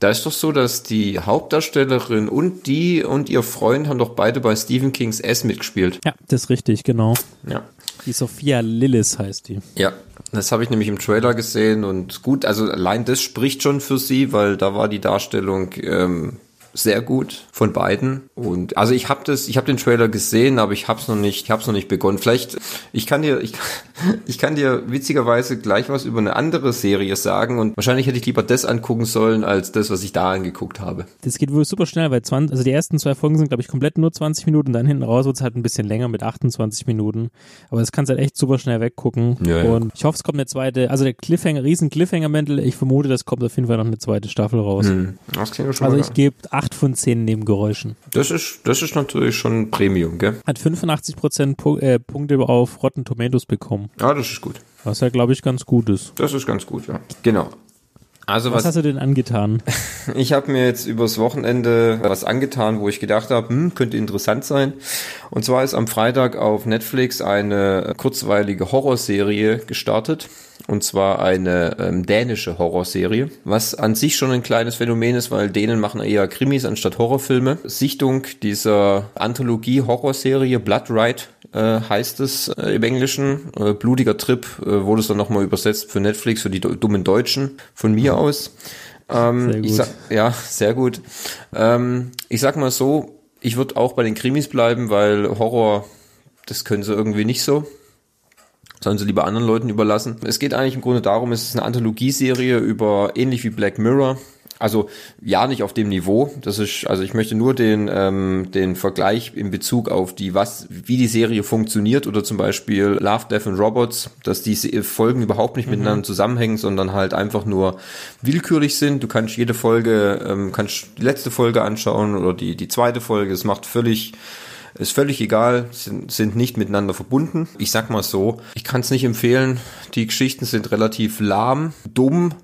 Da ist doch so, dass die Hauptdarstellerin und die und ihr Freund haben doch beide bei Stephen Kings S mitgespielt. Ja, das ist richtig, genau. Ja. Die Sophia Lillis heißt die. Ja, das habe ich nämlich im Trailer gesehen und gut, also allein das spricht schon für sie, weil da war die Darstellung ähm, sehr gut von beiden und also ich habe das, ich habe den Trailer gesehen, aber ich habe es noch nicht, ich habe es noch nicht begonnen. Vielleicht, ich kann dir, ich, ich kann dir witzigerweise gleich was über eine andere Serie sagen und wahrscheinlich hätte ich lieber das angucken sollen als das, was ich da angeguckt habe. Das geht wohl super schnell, weil 20, also die ersten zwei Folgen sind, glaube ich, komplett nur 20 Minuten, dann hinten raus wird es halt ein bisschen länger mit 28 Minuten. Aber das kannst halt echt super schnell weggucken. Ja, ja. Und ich hoffe, es kommt eine zweite, also der Cliffhanger, riesen Cliffhanger-Mäntel, ich vermute, das kommt auf jeden Fall noch eine zweite Staffel raus. Hm, das klingt schon Also ich gebe 8 von 10 Nebengeräuschen. Das ist, das ist natürlich schon Premium, gell? Hat 85% Pu äh, Punkte auf Rotten Tomatoes bekommen. Ja, das ist gut. Was ja, glaube ich, ganz gut ist. Das ist ganz gut, ja. Genau. Also Was, was, hast du denn angetan? ich habe mir jetzt übers Wochenende was angetan, wo ich gedacht habe, hm, könnte interessant sein. Und zwar ist am Freitag auf Netflix eine kurzweilige Horrorserie gestartet. Und zwar eine ähm, dänische Horrorserie, was an sich schon ein kleines Phänomen ist, weil Dänen machen eher Krimis anstatt Horrorfilme. Sichtung dieser Anthologie-Horrorserie Blood Ride äh, heißt es äh, im Englischen. Äh, blutiger Trip äh, wurde es dann nochmal übersetzt für Netflix, für die dummen Deutschen von mir aus. Ähm, Sehr Ich gut. sag, ja, sehr gut. Ähm, ich sag mal so, ich würde auch bei den Krimis bleiben, weil Horror, das können sie irgendwie nicht so. Sollen sie lieber anderen Leuten überlassen. Es geht eigentlich im Grunde darum, es ist eine Anthologieserie über, ähnlich wie Black Mirror, also ja, nicht auf dem Niveau. Das ist, also ich möchte nur den ähm, den Vergleich in Bezug auf die was, wie die Serie funktioniert oder zum Beispiel Love, Death and Robots, dass diese Folgen überhaupt nicht mhm. miteinander zusammenhängen, sondern halt einfach nur willkürlich sind. Du kannst jede Folge, ähm, kannst die letzte Folge anschauen oder die die zweite Folge. Es macht völlig ist völlig egal, sind, sind nicht miteinander verbunden. Ich sag mal so, ich kann es nicht empfehlen. Die Geschichten sind relativ lahm, dumm,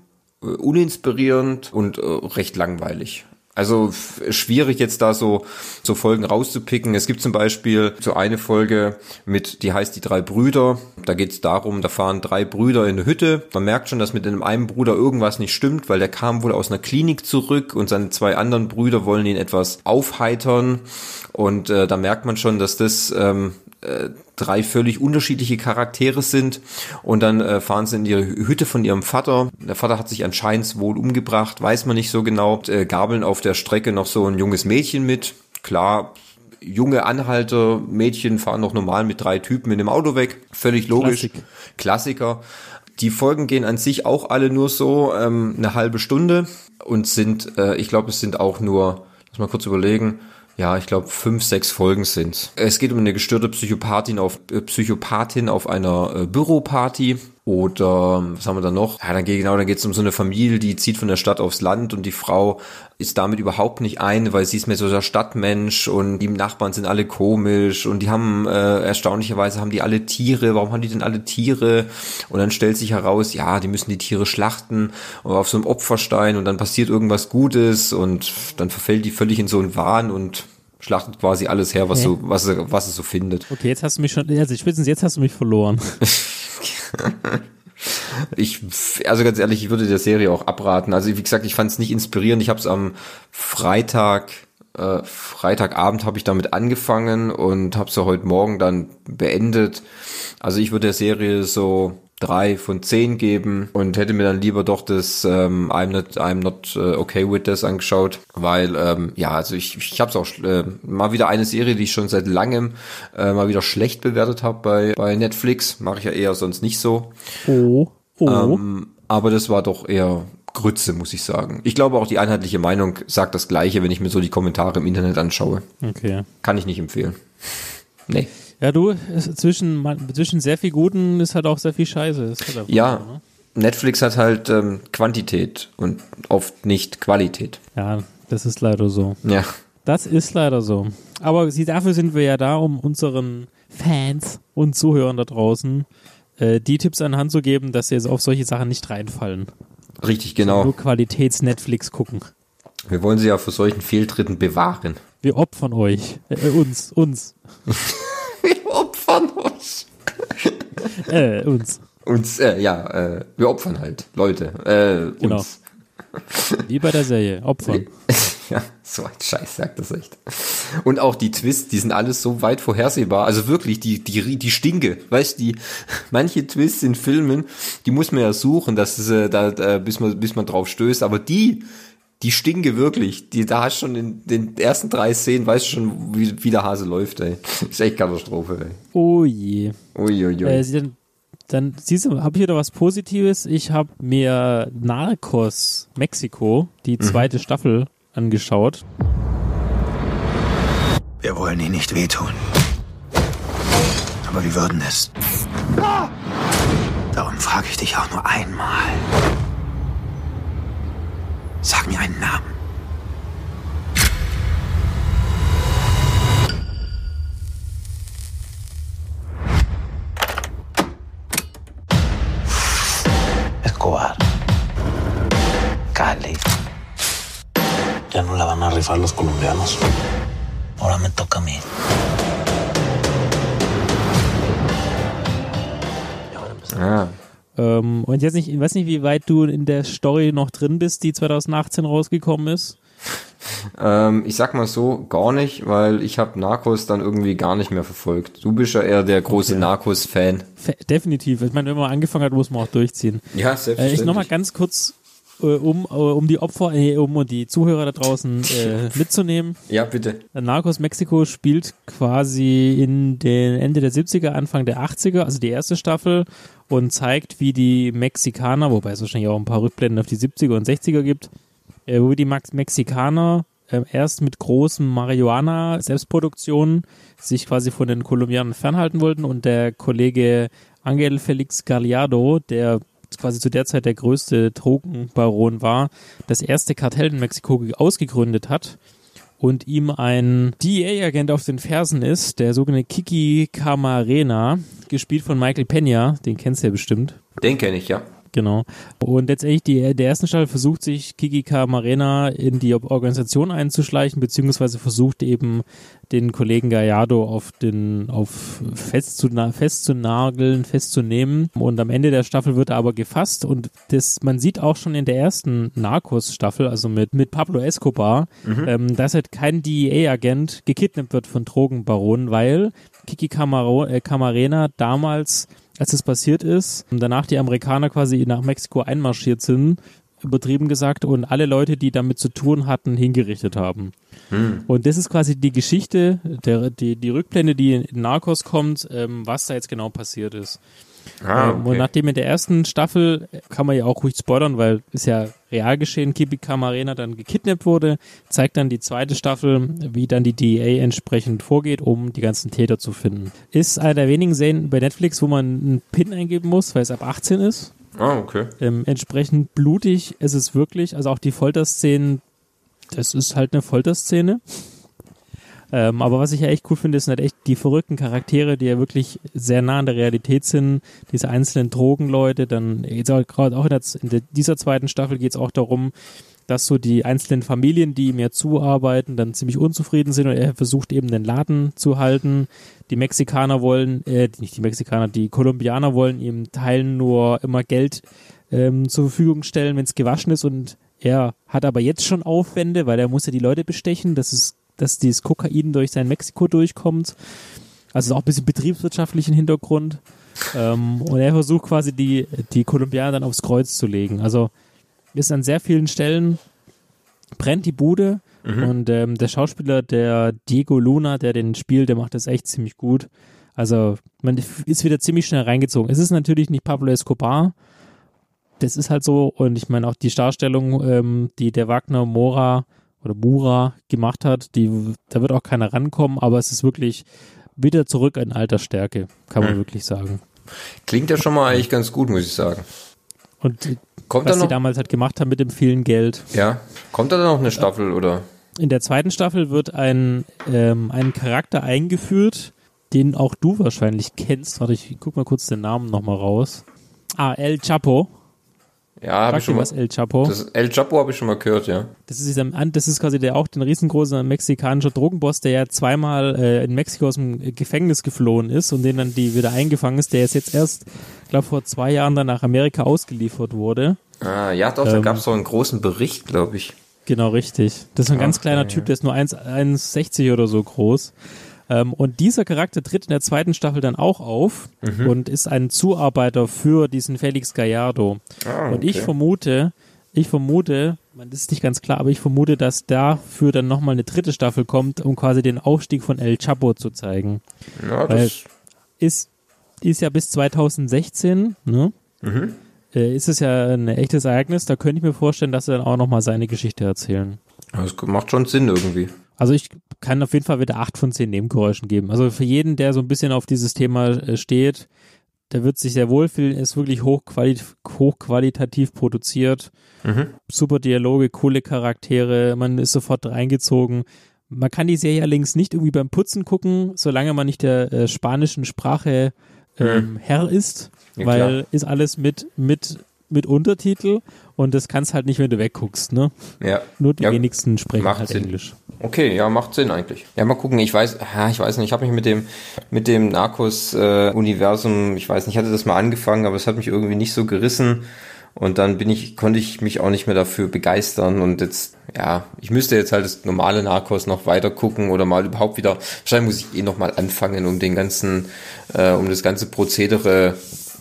äh, uninspirierend und äh, recht langweilig. Also schwierig jetzt da so so Folgen rauszupicken. Es gibt zum Beispiel so eine Folge mit, die heißt die drei Brüder. Da geht es darum, da fahren drei Brüder in eine Hütte. Man merkt schon, dass mit dem einen Bruder irgendwas nicht stimmt, weil der kam wohl aus einer Klinik zurück und seine zwei anderen Brüder wollen ihn etwas aufheitern. Und äh, da merkt man schon, dass das ähm, äh, drei völlig unterschiedliche Charaktere sind und dann äh, fahren sie in die Hütte von ihrem Vater. Der Vater hat sich anscheinend wohl umgebracht, weiß man nicht so genau. Äh, gabeln auf der Strecke noch so ein junges Mädchen mit. Klar, junge Anhalter, Mädchen fahren noch normal mit drei Typen in dem Auto weg. Völlig logisch. Klassik. Klassiker. Die Folgen gehen an sich auch alle nur so ähm, eine halbe Stunde und sind, äh, ich glaube, es sind auch nur, lass mal kurz überlegen, ja, ich glaube, fünf, sechs Folgen sind. Es geht um eine gestörte Psychopathin auf äh, Psychopathin auf einer äh, Büroparty. Oder was haben wir da noch? Ja, dann geht genau, dann geht es um so eine Familie, die zieht von der Stadt aufs Land und die Frau ist damit überhaupt nicht ein, weil sie ist mehr so der Stadtmensch und die Nachbarn sind alle komisch und die haben äh, erstaunlicherweise haben die alle Tiere. Warum haben die denn alle Tiere? Und dann stellt sich heraus, ja, die müssen die Tiere schlachten auf so einem Opferstein und dann passiert irgendwas Gutes und dann verfällt die völlig in so einen Wahn und schlachtet quasi alles her, was okay. so was was es so findet. Okay, jetzt hast du mich schon also spätestens jetzt hast du mich verloren. ich, also ganz ehrlich, ich würde der Serie auch abraten. Also wie gesagt, ich fand es nicht inspirierend. Ich habe es am Freitag, äh, Freitagabend habe ich damit angefangen und habe es ja heute Morgen dann beendet. Also ich würde der Serie so drei von zehn geben und hätte mir dann lieber doch das ähm, I'm not I'm not uh, okay with this angeschaut, weil ähm, ja also ich ich habe es auch äh, mal wieder eine Serie, die ich schon seit langem äh, mal wieder schlecht bewertet habe bei bei Netflix, mache ich ja eher sonst nicht so. Oh oh. Ähm, aber das war doch eher Grütze, muss ich sagen. Ich glaube auch die einheitliche Meinung sagt das Gleiche, wenn ich mir so die Kommentare im Internet anschaue. Okay. Kann ich nicht empfehlen. Nee. Ja, du, zwischen, zwischen sehr viel Guten ist halt auch sehr viel Scheiße. Ja, so, ne? Netflix hat halt ähm, Quantität und oft nicht Qualität. Ja, das ist leider so. Ja. Das ist leider so. Aber sie, dafür sind wir ja da, um unseren Fans und Zuhörern da draußen äh, die Tipps an Hand zu geben, dass sie auf solche Sachen nicht reinfallen. Richtig, genau. Nur Qualitäts-Netflix gucken. Wir wollen sie ja vor solchen Fehltritten bewahren. Wir opfern euch. Äh, uns, uns. opfern uns. äh, uns. Uns, äh, ja, äh, wir opfern halt, Leute. Äh, genau. uns. Wie bei der Serie, opfern. ja, so ein Scheiß sagt das echt. Und auch die Twists, die sind alles so weit vorhersehbar. Also wirklich, die, die, die Stinke, weißt du, manche Twists in Filmen, die muss man ja suchen, dass es, äh, da, da, bis man, bis man drauf stößt. Aber die, die stinke wirklich. Die, da hast schon in den ersten drei Szenen, weißt du schon, wie, wie der Hase läuft, ey. Ist echt Katastrophe, ey. Oh je. Ui, ui, ui. Äh, dann, dann siehst du, habe ich wieder was Positives. Ich habe mir Narcos Mexiko, die mhm. zweite mhm. Staffel, angeschaut. Wir wollen ihnen nicht wehtun. Aber wir würden es. Darum frage ich dich auch nur einmal. Sag mir einen Namen. Escobar. Cali. Ya no la van a rifar los colombianos. Ahora me toca a mí. Ah. Ähm, und jetzt nicht, ich weiß nicht, wie weit du in der Story noch drin bist, die 2018 rausgekommen ist. Ähm, ich sag mal so, gar nicht, weil ich habe Narcos dann irgendwie gar nicht mehr verfolgt. Du bist ja eher der große okay. Narcos-Fan. Definitiv. Ich meine, wenn man angefangen hat, muss man auch durchziehen. Ja, selbstverständlich. Äh, ich nochmal ganz kurz um, äh, um die Opfer, äh, um die Zuhörer da draußen äh, mitzunehmen. Ja, bitte. Narcos Mexiko spielt quasi in den Ende der 70er, Anfang der 80er, also die erste Staffel und zeigt, wie die Mexikaner, wobei es wahrscheinlich auch ein paar Rückblenden auf die 70er und 60er gibt, äh, wo die Max Mexikaner äh, erst mit großen Marihuana-Selbstproduktionen sich quasi von den Kolumbianern fernhalten wollten und der Kollege Angel Felix Gallardo, der quasi zu der Zeit der größte Drogenbaron war, das erste Kartell in Mexiko ausgegründet hat und ihm ein DEA-Agent auf den Fersen ist, der sogenannte Kiki Camarena, gespielt von Michael Pena, den kennst du ja bestimmt. Den kenne ich, ja. Genau. Und letztendlich die, der ersten Staffel versucht sich Kiki Camarena in die Organisation einzuschleichen, beziehungsweise versucht eben den Kollegen Gallardo auf den, auf festzuna festzunageln, festzunehmen. Und am Ende der Staffel wird er aber gefasst und das, man sieht auch schon in der ersten Narcos-Staffel, also mit, mit Pablo Escobar, mhm. ähm, dass halt kein DEA-Agent gekidnappt wird von Drogenbaronen, weil Kiki Camaro, äh, Camarena damals als es passiert ist und danach die Amerikaner quasi nach Mexiko einmarschiert sind, übertrieben gesagt, und alle Leute, die damit zu tun hatten, hingerichtet haben. Hm. Und das ist quasi die Geschichte, der, die, die Rückblende, die in Narcos kommt, ähm, was da jetzt genau passiert ist. Ah, ähm, okay. Und nachdem in der ersten Staffel, kann man ja auch ruhig spoilern, weil ist ja real geschehen, Kibi Camarena dann gekidnappt wurde, zeigt dann die zweite Staffel, wie dann die DEA entsprechend vorgeht, um die ganzen Täter zu finden. Ist einer der wenigen Serien bei Netflix, wo man einen PIN eingeben muss, weil es ab 18 ist. Ah, okay. Ähm, entsprechend blutig ist es wirklich, also auch die Folterszenen, das ist halt eine Folterszene. Ähm, aber was ich ja echt cool finde, sind halt echt die verrückten Charaktere, die ja wirklich sehr nah an der Realität sind. Diese einzelnen Drogenleute, dann jetzt auch gerade auch in, der, in dieser zweiten Staffel geht es auch darum, dass so die einzelnen Familien, die ihm ja zuarbeiten, dann ziemlich unzufrieden sind und er versucht eben den Laden zu halten. Die Mexikaner wollen, äh, nicht die Mexikaner, die Kolumbianer wollen ihm teilen nur immer Geld ähm, zur Verfügung stellen, wenn es gewaschen ist und er hat aber jetzt schon Aufwände, weil er muss ja die Leute bestechen. Das ist dass dieses Kokain durch sein Mexiko durchkommt. Also auch ein bisschen betriebswirtschaftlichen Hintergrund. Ähm, und er versucht quasi die, die Kolumbianer dann aufs Kreuz zu legen. Also ist an sehr vielen Stellen brennt die Bude mhm. und ähm, der Schauspieler, der Diego Luna, der den spielt, der macht das echt ziemlich gut. Also man ist wieder ziemlich schnell reingezogen. Es ist natürlich nicht Pablo Escobar, das ist halt so und ich meine auch die Darstellung, ähm, die der Wagner Mora oder Mura gemacht hat, die, da wird auch keiner rankommen, aber es ist wirklich wieder zurück in alter Stärke, kann man mhm. wirklich sagen. Klingt ja schon mal eigentlich ganz gut, muss ich sagen. Und kommt was sie damals halt gemacht haben mit dem vielen Geld. Ja, kommt da dann noch eine Staffel oder? In der zweiten Staffel wird ein, ähm, ein Charakter eingeführt, den auch du wahrscheinlich kennst. Warte, ich guck mal kurz den Namen nochmal raus. Ah, El Chapo. Ja, habe ich schon mal. El Chapo. Das El Chapo habe ich schon mal gehört, ja. Das ist, dieser, das ist quasi der auch den riesengroßen mexikanischer Drogenboss, der ja zweimal äh, in Mexiko aus dem Gefängnis geflohen ist und den dann die wieder eingefangen ist, der ist jetzt erst, glaube vor zwei Jahren dann nach Amerika ausgeliefert wurde. Ah, ja, doch, da ähm, gab es so einen großen Bericht, glaube ich. Genau, richtig. Das ist ein ganz kleiner Typ, der ist nur 1,60 oder so groß. Ähm, und dieser Charakter tritt in der zweiten Staffel dann auch auf mhm. und ist ein Zuarbeiter für diesen Felix Gallardo. Ah, okay. Und ich vermute, ich vermute, man das ist nicht ganz klar, aber ich vermute, dass dafür dann nochmal eine dritte Staffel kommt, um quasi den Aufstieg von El Chapo zu zeigen. Ja, Weil das ist, ist ja bis 2016, ne? Mhm. Äh, ist es ja ein echtes Ereignis, da könnte ich mir vorstellen, dass sie dann auch nochmal seine Geschichte erzählen. Das macht schon Sinn irgendwie. Also ich kann auf jeden Fall wieder acht von zehn Nebengeräuschen geben. Also für jeden, der so ein bisschen auf dieses Thema äh, steht, der wird sich sehr wohlfühlen, ist wirklich hochqualit hochqualitativ produziert. Mhm. Super Dialoge, coole Charaktere, man ist sofort reingezogen. Man kann die Serie allerdings nicht irgendwie beim Putzen gucken, solange man nicht der äh, spanischen Sprache ähm, mhm. Herr ist, ja, weil klar. ist alles mit, mit, mit Untertitel und das kannst halt nicht, wenn du wegguckst, ne? Ja. Nur die ja, wenigsten sprechen halt Sinn. Englisch. Okay, ja, macht Sinn eigentlich. Ja, mal gucken. Ich weiß, ich weiß nicht. Ich habe mich mit dem mit dem Narcos-Universum, äh, ich weiß nicht, ich hatte das mal angefangen, aber es hat mich irgendwie nicht so gerissen. Und dann bin ich, konnte ich mich auch nicht mehr dafür begeistern. Und jetzt, ja, ich müsste jetzt halt das normale Narcos noch weiter gucken oder mal überhaupt wieder. Wahrscheinlich muss ich eh noch mal anfangen, um den ganzen, äh, um das ganze Prozedere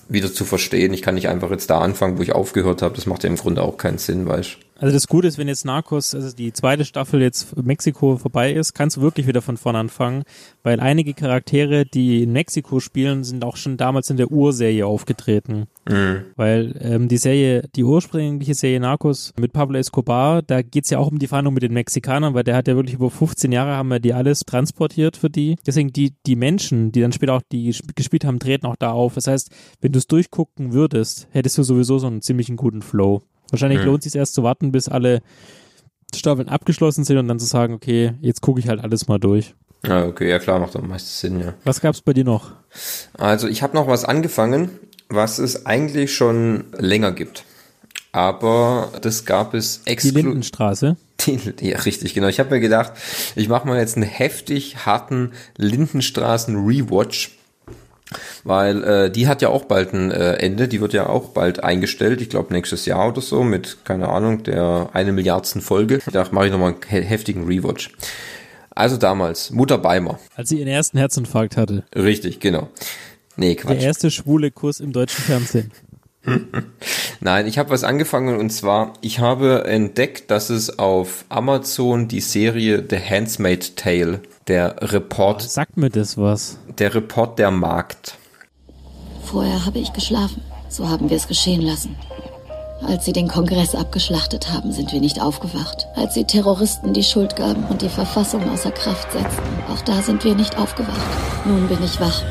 wieder zu verstehen. Ich kann nicht einfach jetzt da anfangen, wo ich aufgehört habe. Das macht ja im Grunde auch keinen Sinn, weißt Also das Gute ist, wenn jetzt Narcos, also die zweite Staffel jetzt Mexiko vorbei ist, kannst du wirklich wieder von vorn anfangen, weil einige Charaktere, die in Mexiko spielen, sind auch schon damals in der Urserie aufgetreten. Mhm. Weil ähm, die Serie, die ursprüngliche Serie Narcos mit Pablo Escobar, da geht's ja auch um die Verhandlung mit den Mexikanern, weil der hat ja wirklich über 15 Jahre haben wir die alles transportiert für die. Deswegen die, die Menschen, die dann später auch die gespielt haben, treten auch da auf. Das heißt, wenn du es durchgucken würdest, hättest du sowieso so einen ziemlichen guten Flow. Wahrscheinlich Mhm. lohnt es sich erst zu warten, bis alle Staffeln abgeschlossen sind und dann zu sagen, okay, jetzt gucke ich halt alles mal durch. Ja, okay, ja klar, macht am meisten Sinn, ja. Was gab's bei dir noch? Also ich habe noch was angefangen, was es eigentlich schon länger gibt. Aber das gab es Die exklusiv. Lindenstraße. Ja, richtig, genau. Ich habe mir gedacht, ich mache mal jetzt einen heftig harten Lindenstraßen-Rewatch. Weil äh, die hat ja auch bald ein äh, Ende, die wird ja auch bald eingestellt, ich glaube nächstes Jahr oder so, mit, keine Ahnung, der eine Milliardsten Folge. Dachte, mache ich nochmal einen he- heftigen Rewatch. Also damals, Mutter Beimer. Als sie ihren ersten Herzinfarkt hatte. Richtig, genau. Nee, Der Quatsch. erste schwule Kuss im deutschen Fernsehen. Nein, ich habe was angefangen und zwar, ich habe entdeckt, dass es auf Amazon die Serie The Handmaid's Tale, der Report, Sagt mir das was? der Report der Markt. Vorher habe ich geschlafen. So haben wir es geschehen lassen. Als sie den Kongress abgeschlachtet haben, sind wir nicht aufgewacht. Als sie Terroristen die Schuld gaben und die Verfassung außer Kraft setzten, auch da sind wir nicht aufgewacht. Nun bin ich wach.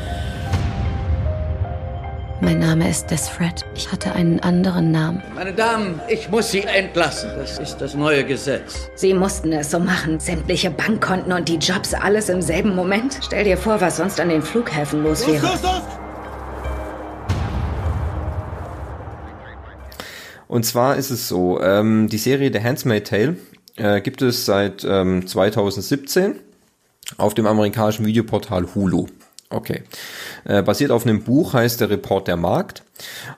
Mein Name ist Desfred. Ich hatte einen anderen Namen. Meine Damen, ich muss Sie entlassen. Das ist das neue Gesetz. Sie mussten es so machen. Sämtliche Bankkonten und die Jobs, alles im selben Moment. Stell dir vor, was sonst an den Flughäfen los wäre. Und zwar ist es so, ähm, die Serie The Handmaid's Tale äh, gibt es seit ähm, 2017 auf dem amerikanischen Videoportal Hulu. Okay. Äh, basiert auf einem Buch, heißt der Report der Markt.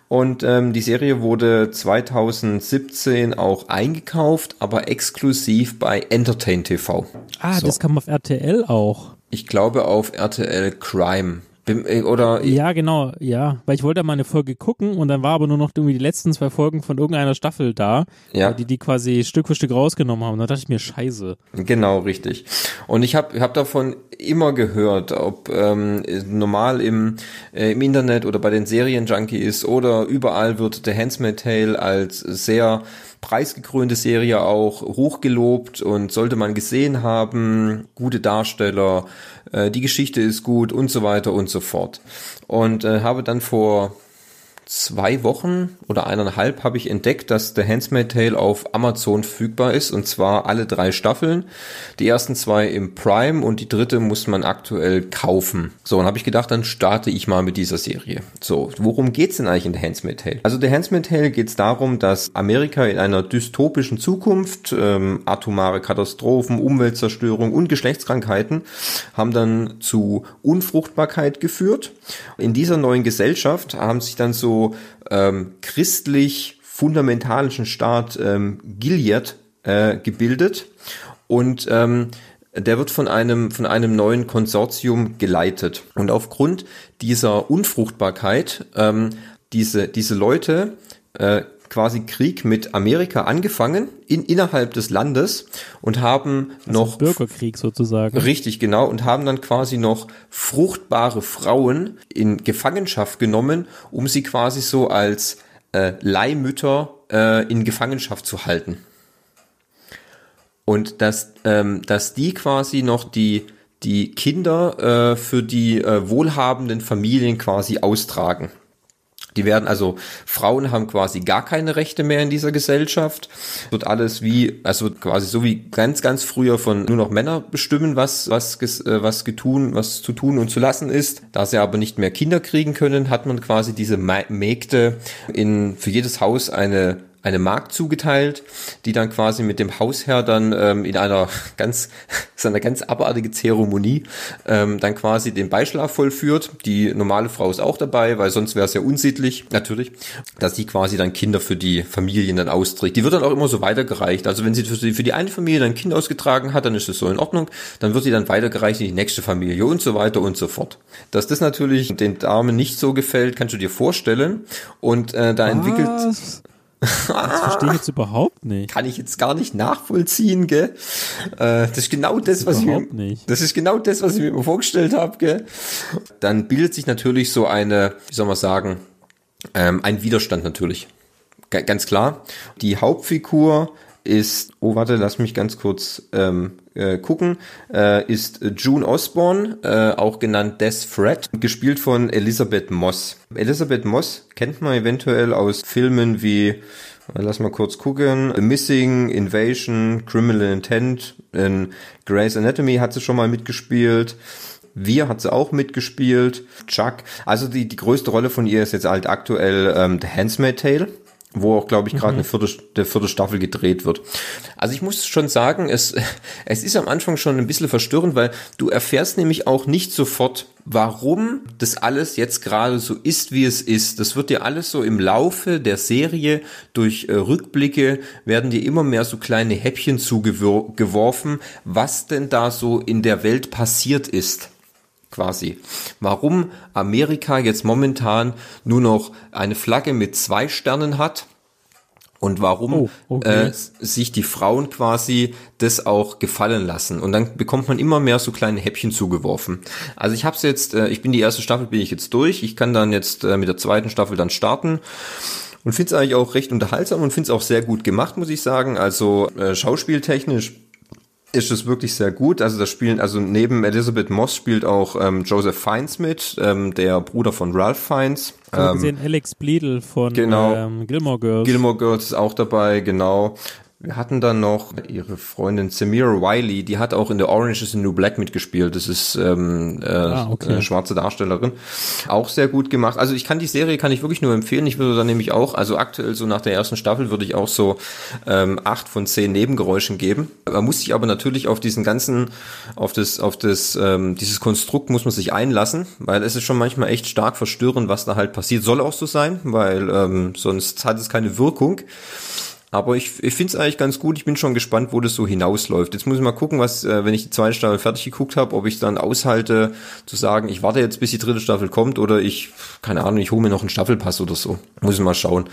Und ähm, die Serie wurde 2017 auch eingekauft, aber exklusiv bei Entertain TV. Ah, So. das kam auf RTL auch. Ich glaube auf RTL Crime. Äh, Oder Ja, genau, ja. Weil ich wollte mal eine Folge gucken und dann war aber nur noch irgendwie die letzten zwei Folgen von irgendeiner Staffel da, Ja. die die quasi Stück für Stück rausgenommen haben. Da dachte ich mir, scheiße. Genau, richtig. Und ich habe hab davon immer gehört, ob ähm, normal im, äh, im Internet oder bei den Serienjunkies oder überall wird The Handmaid's Tale als sehr preisgekrönte Serie auch hochgelobt und sollte man gesehen haben, gute Darsteller, äh, die Geschichte ist gut und so weiter und so fort. Und äh, habe dann vor zwei Wochen oder eineinhalb habe ich entdeckt, dass The Handmaid's Tale auf Amazon verfügbar ist und zwar alle drei Staffeln. Die ersten zwei im Prime und die dritte muss man aktuell kaufen. So, und habe ich gedacht, dann starte ich mal mit dieser Serie. So, worum geht's denn eigentlich in The Handmaid's Tale? Also The Handmaid's Tale geht's darum, dass Amerika in einer dystopischen Zukunft, ähm, atomare Katastrophen, Umweltzerstörung und Geschlechtskrankheiten haben dann zu Unfruchtbarkeit geführt. In dieser neuen Gesellschaft haben sich dann so ähm, christlich fundamentalischen Staat ähm, Gilead äh, gebildet und ähm, der wird von einem, von einem neuen Konsortium geleitet. Und aufgrund dieser Unfruchtbarkeit, ähm, diese, diese Leute äh, quasi Krieg mit Amerika angefangen in, innerhalb des Landes und haben noch Bürgerkrieg sozusagen. Richtig, genau. Und haben dann quasi noch fruchtbare Frauen in Gefangenschaft genommen, um sie quasi so als äh, Leihmütter äh, in Gefangenschaft zu halten. Und dass, ähm, dass die quasi noch die, die Kinder äh, für die äh, wohlhabenden Familien quasi austragen. Die werden also, Frauen haben quasi gar keine Rechte mehr in dieser Gesellschaft. Wird alles wie, also quasi so wie ganz, ganz früher von nur noch Männer bestimmen, was, was, äh, was getun, was zu tun und zu lassen ist. Da sie aber nicht mehr Kinder kriegen können, hat man quasi diese Mägde in, für jedes Haus eine, eine Magd zugeteilt, die dann quasi mit dem Hausherr dann ähm, in einer ganz, so einer ganz abartige Zeremonie ähm, dann quasi den Beischlaf vollführt. Die normale Frau ist auch dabei, weil sonst wäre es ja unsittlich, natürlich, dass sie quasi dann Kinder für die Familien dann austrägt. Die wird dann auch immer so weitergereicht. Also wenn sie für die, für die eine Familie dann ein Kind ausgetragen hat, dann ist das so in Ordnung. Dann wird sie dann weitergereicht in die nächste Familie und so weiter und so fort. Dass das natürlich den Damen nicht so gefällt, kannst du dir vorstellen. Und äh, da entwickelt Das verstehe ich jetzt überhaupt nicht. kann ich jetzt gar nicht nachvollziehen, gell? Äh, das ist genau das, was ich mir, nicht. das ist genau das, was ich mir vorgestellt habe, gell? Dann bildet sich natürlich so eine, wie soll man sagen, ähm, ein Widerstand natürlich. Ga- ganz klar. Die Hauptfigur ist, oh warte, lass mich ganz kurz ähm, äh, gucken, äh, ist June Osborne, äh, auch genannt Des Fred, gespielt von Elisabeth Moss. Elisabeth Moss kennt man eventuell aus Filmen wie Lass mal kurz gucken. Missing, Invasion, Criminal Intent, in Grey's Anatomy hat sie schon mal mitgespielt. Wir hat sie auch mitgespielt. Chuck. Also die, die größte Rolle von ihr ist jetzt halt aktuell ähm, The Handmaid's Tale wo auch, glaube ich, gerade Mhm. eine vierte, der vierte Staffel gedreht wird. Also ich muss schon sagen, es, es ist am Anfang schon ein bisschen verstörend, weil du erfährst nämlich auch nicht sofort, warum das alles jetzt gerade so ist, wie es ist. Das wird dir alles so im Laufe der Serie durch äh, Rückblicke werden dir immer mehr so kleine Häppchen zugeworfen, was denn da so in der Welt passiert ist quasi. Warum Amerika jetzt momentan nur noch eine Flagge mit zwei Sternen hat und warum Oh, okay. äh, sich die Frauen quasi das auch gefallen lassen. Und dann bekommt man immer mehr so kleine Häppchen zugeworfen. Also ich habe jetzt, äh, ich bin die erste Staffel, bin ich jetzt durch. Ich kann dann jetzt äh, mit der zweiten Staffel dann starten. Und finde es eigentlich auch recht unterhaltsam und finde es auch sehr gut gemacht, muss ich sagen. Also äh, schauspieltechnisch ist es wirklich sehr gut. Also das spielen, also neben Elizabeth Moss spielt auch ähm, Joseph Fiennes mit, ähm, der Bruder von Ralph Fiennes. Ich Ähm, gesehen, Alex Bledel von genau. ähm, Gilmore Girls. Gilmore Girls ist auch dabei, genau. Wir hatten dann noch ihre Freundin Samira Wiley, die hat auch in The Orange is the New Black mitgespielt. Das ist ähm, äh, Ah, okay. eine schwarze Darstellerin. Auch sehr gut gemacht. Also ich kann die Serie, kann ich wirklich nur empfehlen. Ich würde dann nämlich auch, also aktuell so nach der ersten Staffel würde ich auch so ähm, acht von zehn Nebengeräuschen geben. Man muss sich aber natürlich auf diesen ganzen, auf das, auf das, ähm, dieses Konstrukt muss man sich einlassen, weil es ist schon manchmal echt stark verstörend, was da halt passiert. Soll auch so sein, weil ähm, sonst hat es keine Wirkung. Aber ich, ich finde es eigentlich ganz gut. Ich bin schon gespannt, wo das so hinausläuft. Jetzt muss ich mal gucken, was, äh, wenn ich die zweite Staffel fertig geguckt habe, ob ich dann aushalte, zu sagen, ich warte jetzt, bis die dritte Staffel kommt oder ich, keine Ahnung, ich hole mir noch einen Staffelpass oder so. Muss ich mal schauen.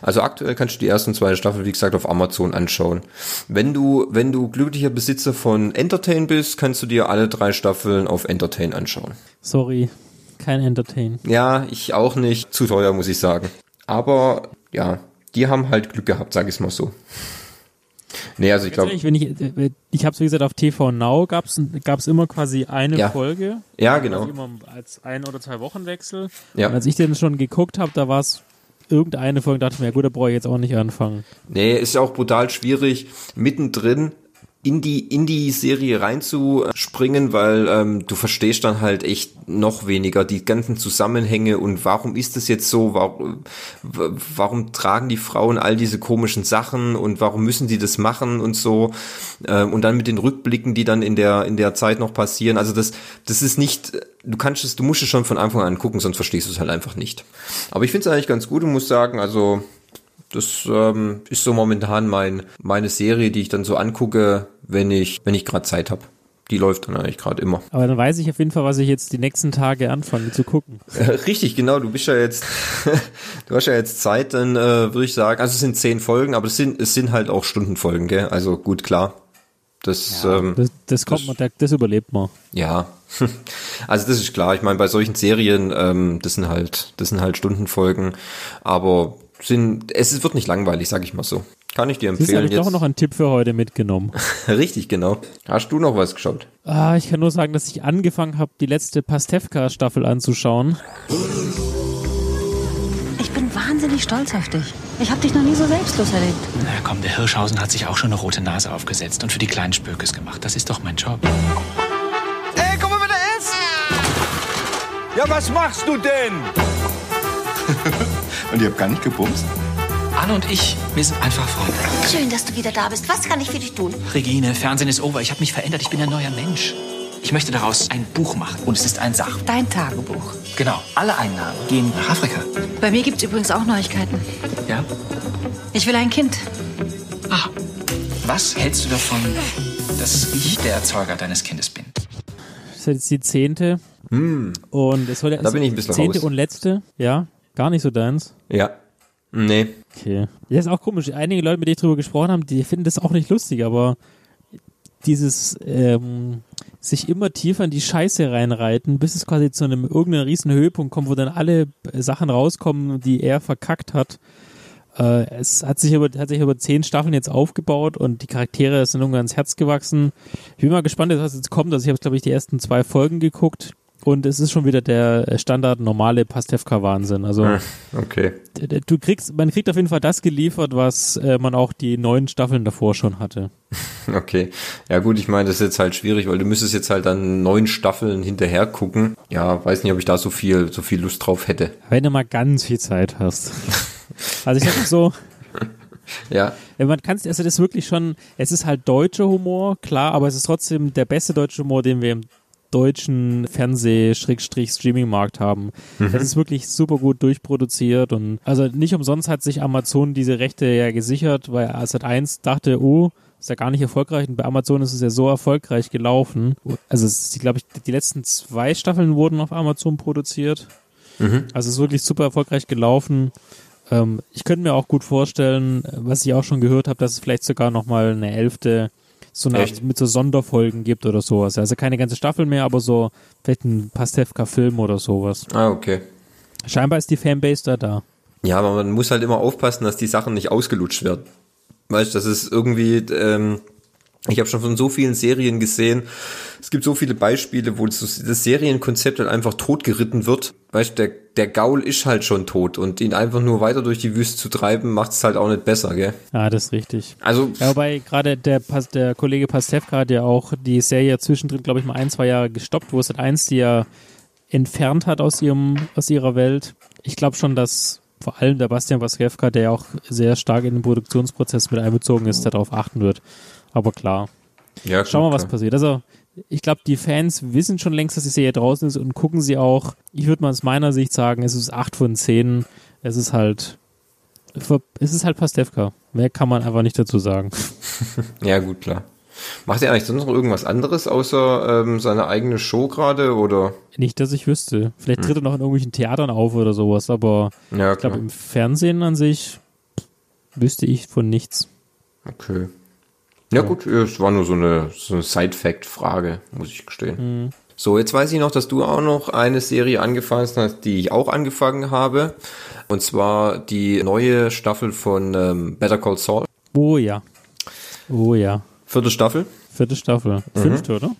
Also aktuell kannst du die erste und zweite Staffel, wie gesagt, auf Amazon anschauen. Wenn du, wenn du glücklicher Besitzer von Entertain bist, kannst du dir alle drei Staffeln auf Entertain anschauen. Sorry, kein Entertain. Ja, ich auch nicht. Zu teuer, muss ich sagen. Aber ja, die haben halt Glück gehabt, sag ich mal so. Nee, also ich glaube. Ich, äh, ich habe es wie gesagt auf TV Now gab's gab's immer quasi eine Ja. Folge. Ja, genau. Immer als ein oder zwei Wochenwechsel. Ja. Und als ich den schon geguckt habe, da war es irgendeine Folge, dachte ich mir, ja gut, da brauche ich jetzt auch nicht anfangen. Nee, ist ja auch brutal schwierig, mittendrin in die, in die Serie reinzuspringen, weil ähm, du verstehst dann halt echt noch weniger die ganzen Zusammenhänge und warum ist es jetzt so, warum, warum tragen die Frauen all diese komischen Sachen und warum müssen die das machen und so ähm, und dann mit den Rückblicken, die dann in der in der Zeit noch passieren. Also das das ist nicht, du kannst es, du musst es schon von Anfang an gucken, sonst verstehst du es halt einfach nicht. Aber ich finde es eigentlich ganz gut und muss sagen, also das ähm, ist so momentan mein meine Serie, die ich dann so angucke, wenn ich wenn ich gerade Zeit habe. Die läuft dann eigentlich gerade immer. Aber dann weiß ich auf jeden Fall, was ich jetzt die nächsten Tage anfange zu gucken. Richtig, genau. Du bist ja jetzt, du hast ja jetzt Zeit, dann äh, würde ich sagen. Also es sind zehn Folgen, aber es sind es sind halt auch Stundenfolgen, gell? Also gut klar. Das, ähm, Das, das kommt man, das, das überlebt man. ja. Also das ist klar. Ich meine, bei solchen Serien, ähm, das sind halt, das sind halt Stundenfolgen, aber sind, es wird nicht langweilig, sag ich mal so. Kann ich dir ist empfehlen. habe ich doch noch einen Tipp für heute mitgenommen. Richtig, genau. Hast du noch was geschaut? Ah, ich kann nur sagen, dass ich angefangen habe, die letzte Pastewka-Staffel anzuschauen. Ich bin wahnsinnig stolz auf dich. Ich habe dich noch nie so selbstlos erlebt. Na komm, der Hirschhausen hat sich auch schon eine rote Nase aufgesetzt und für die kleinen Spökes gemacht. Das ist doch mein Job. Ey, komm mal wieder essen! Ja, was machst du denn? Und ihr habt gar nicht gebumst? Anne und ich, wir sind einfach Freunde. Schön, dass du wieder da bist. Was kann ich für dich tun? Regine, Fernsehen ist over. Ich habe mich verändert. Ich bin ein neuer Mensch. Ich möchte daraus ein Buch machen. Und es ist ein Sach. Dein Tagebuch. Genau. Alle Einnahmen gehen nach Afrika. Bei mir gibt's übrigens auch Neuigkeiten. Ja? Ich will ein Kind. Ah. Was hältst du davon, dass ich der Erzeuger deines Kindes bin? Das ist jetzt die zehnte. Hm. Und es soll ja Da bin ich ein bisschen zehnte raus. und letzte. Ja, gar nicht so deins. Ja. Nee. Okay. Ja, ist auch komisch. Einige Leute, mit denen ich drüber gesprochen habe, die finden das auch nicht lustig, aber dieses ähm, sich immer tiefer in die Scheiße reinreiten, bis es quasi zu einem irgendeinem riesen Höhepunkt kommt, wo dann alle äh, Sachen rauskommen, die er verkackt hat. Äh, es hat sich, über, hat sich über zehn Staffeln jetzt aufgebaut und die Charaktere sind irgendwann ans Herz gewachsen. Ich bin mal gespannt, was jetzt kommt. Also ich habe, glaube ich, die ersten zwei Folgen geguckt und es ist schon wieder der Standard normale Pastewka-Wahnsinn. Also Hm, Okay. du kriegst, man kriegt auf jeden Fall das geliefert, was äh, man auch die neun Staffeln davor schon hatte. Okay. Ja gut, ich meine, das ist jetzt halt schwierig, weil du müsstest jetzt halt dann neun Staffeln hinterher gucken. Ja, weiß nicht, ob ich da so viel, so viel Lust drauf hätte. Wenn du mal ganz viel Zeit hast. Also ich habe so, Ja. ja, man kann also das ist wirklich schon, es ist halt deutscher Humor, klar, aber es ist trotzdem der beste deutsche Humor, den wir im deutschen Fernseh-Streaming-Markt haben. Mhm. Es ist wirklich super gut durchproduziert und also nicht umsonst hat sich Amazon diese Rechte ja gesichert, weil Sat 1 dachte, oh, ist ja gar nicht erfolgreich und bei Amazon ist es ja so erfolgreich gelaufen. Also es ist, glaube ich, die letzten zwei Staffeln wurden auf Amazon produziert. Mhm. Also es ist wirklich super erfolgreich gelaufen. Ähm, ich könnte mir auch gut vorstellen, äh, was ich auch schon gehört habe, dass es vielleicht sogar noch mal eine elfte so eine? Art mit so Sonderfolgen gibt oder sowas. Also keine ganze Staffel mehr, aber so vielleicht ein Pastewka-Film oder sowas. Ah, okay. Scheinbar ist die Fanbase da da. Ja, aber man muss halt immer aufpassen, dass die Sachen nicht ausgelutscht werden. Weißt, das ist irgendwie, ähm, ich habe schon von so vielen Serien gesehen, es gibt so viele Beispiele, wo das, das Serienkonzept halt einfach totgeritten wird. Weißt, der, der Gaul ist halt schon tot und ihn einfach nur weiter durch die Wüste zu treiben, macht es halt auch nicht besser, gell? Ja, das ist richtig. Also, Ja, wobei gerade der, der Kollege Pastewka hat ja auch die Serie zwischendrin, glaube ich, mal ein, zwei Jahre gestoppt, wo es halt eins, die ja entfernt hat aus ihrem, aus ihrer Welt. Ich glaube schon, dass vor allem der Bastian Pastewka, der ja auch sehr stark in den Produktionsprozess mit einbezogen ist, darauf achten wird. Aber klar. ja, Schauen wir, was klar. passiert. Also, ich glaube, die Fans wissen schon längst, dass die Serie draußen ist und gucken sie auch. Ich würde mal aus meiner Sicht sagen, es ist 8 von 10. Es ist halt, es ist halt Pastewka. Mehr kann man einfach nicht dazu sagen. Ja, gut, klar. Macht er eigentlich sonst noch irgendwas anderes außer ähm, seine eigene Show gerade oder? Nicht, dass ich wüsste. Vielleicht tritt er noch in irgendwelchen Theatern auf oder sowas, aber Ja, ich glaube, im Fernsehen an sich wüsste ich von nichts. Okay. Ja, gut, es war nur so eine, so eine Side-Fact-Frage, muss ich gestehen. Mhm. So, jetzt weiß ich noch, dass du auch noch eine Serie angefangen hast, die ich auch angefangen habe. Und zwar die neue Staffel von ähm, Better Call Saul. Oh ja. Oh ja. Vierte Staffel. Vierte Staffel. Mhm. Fünfte, oder?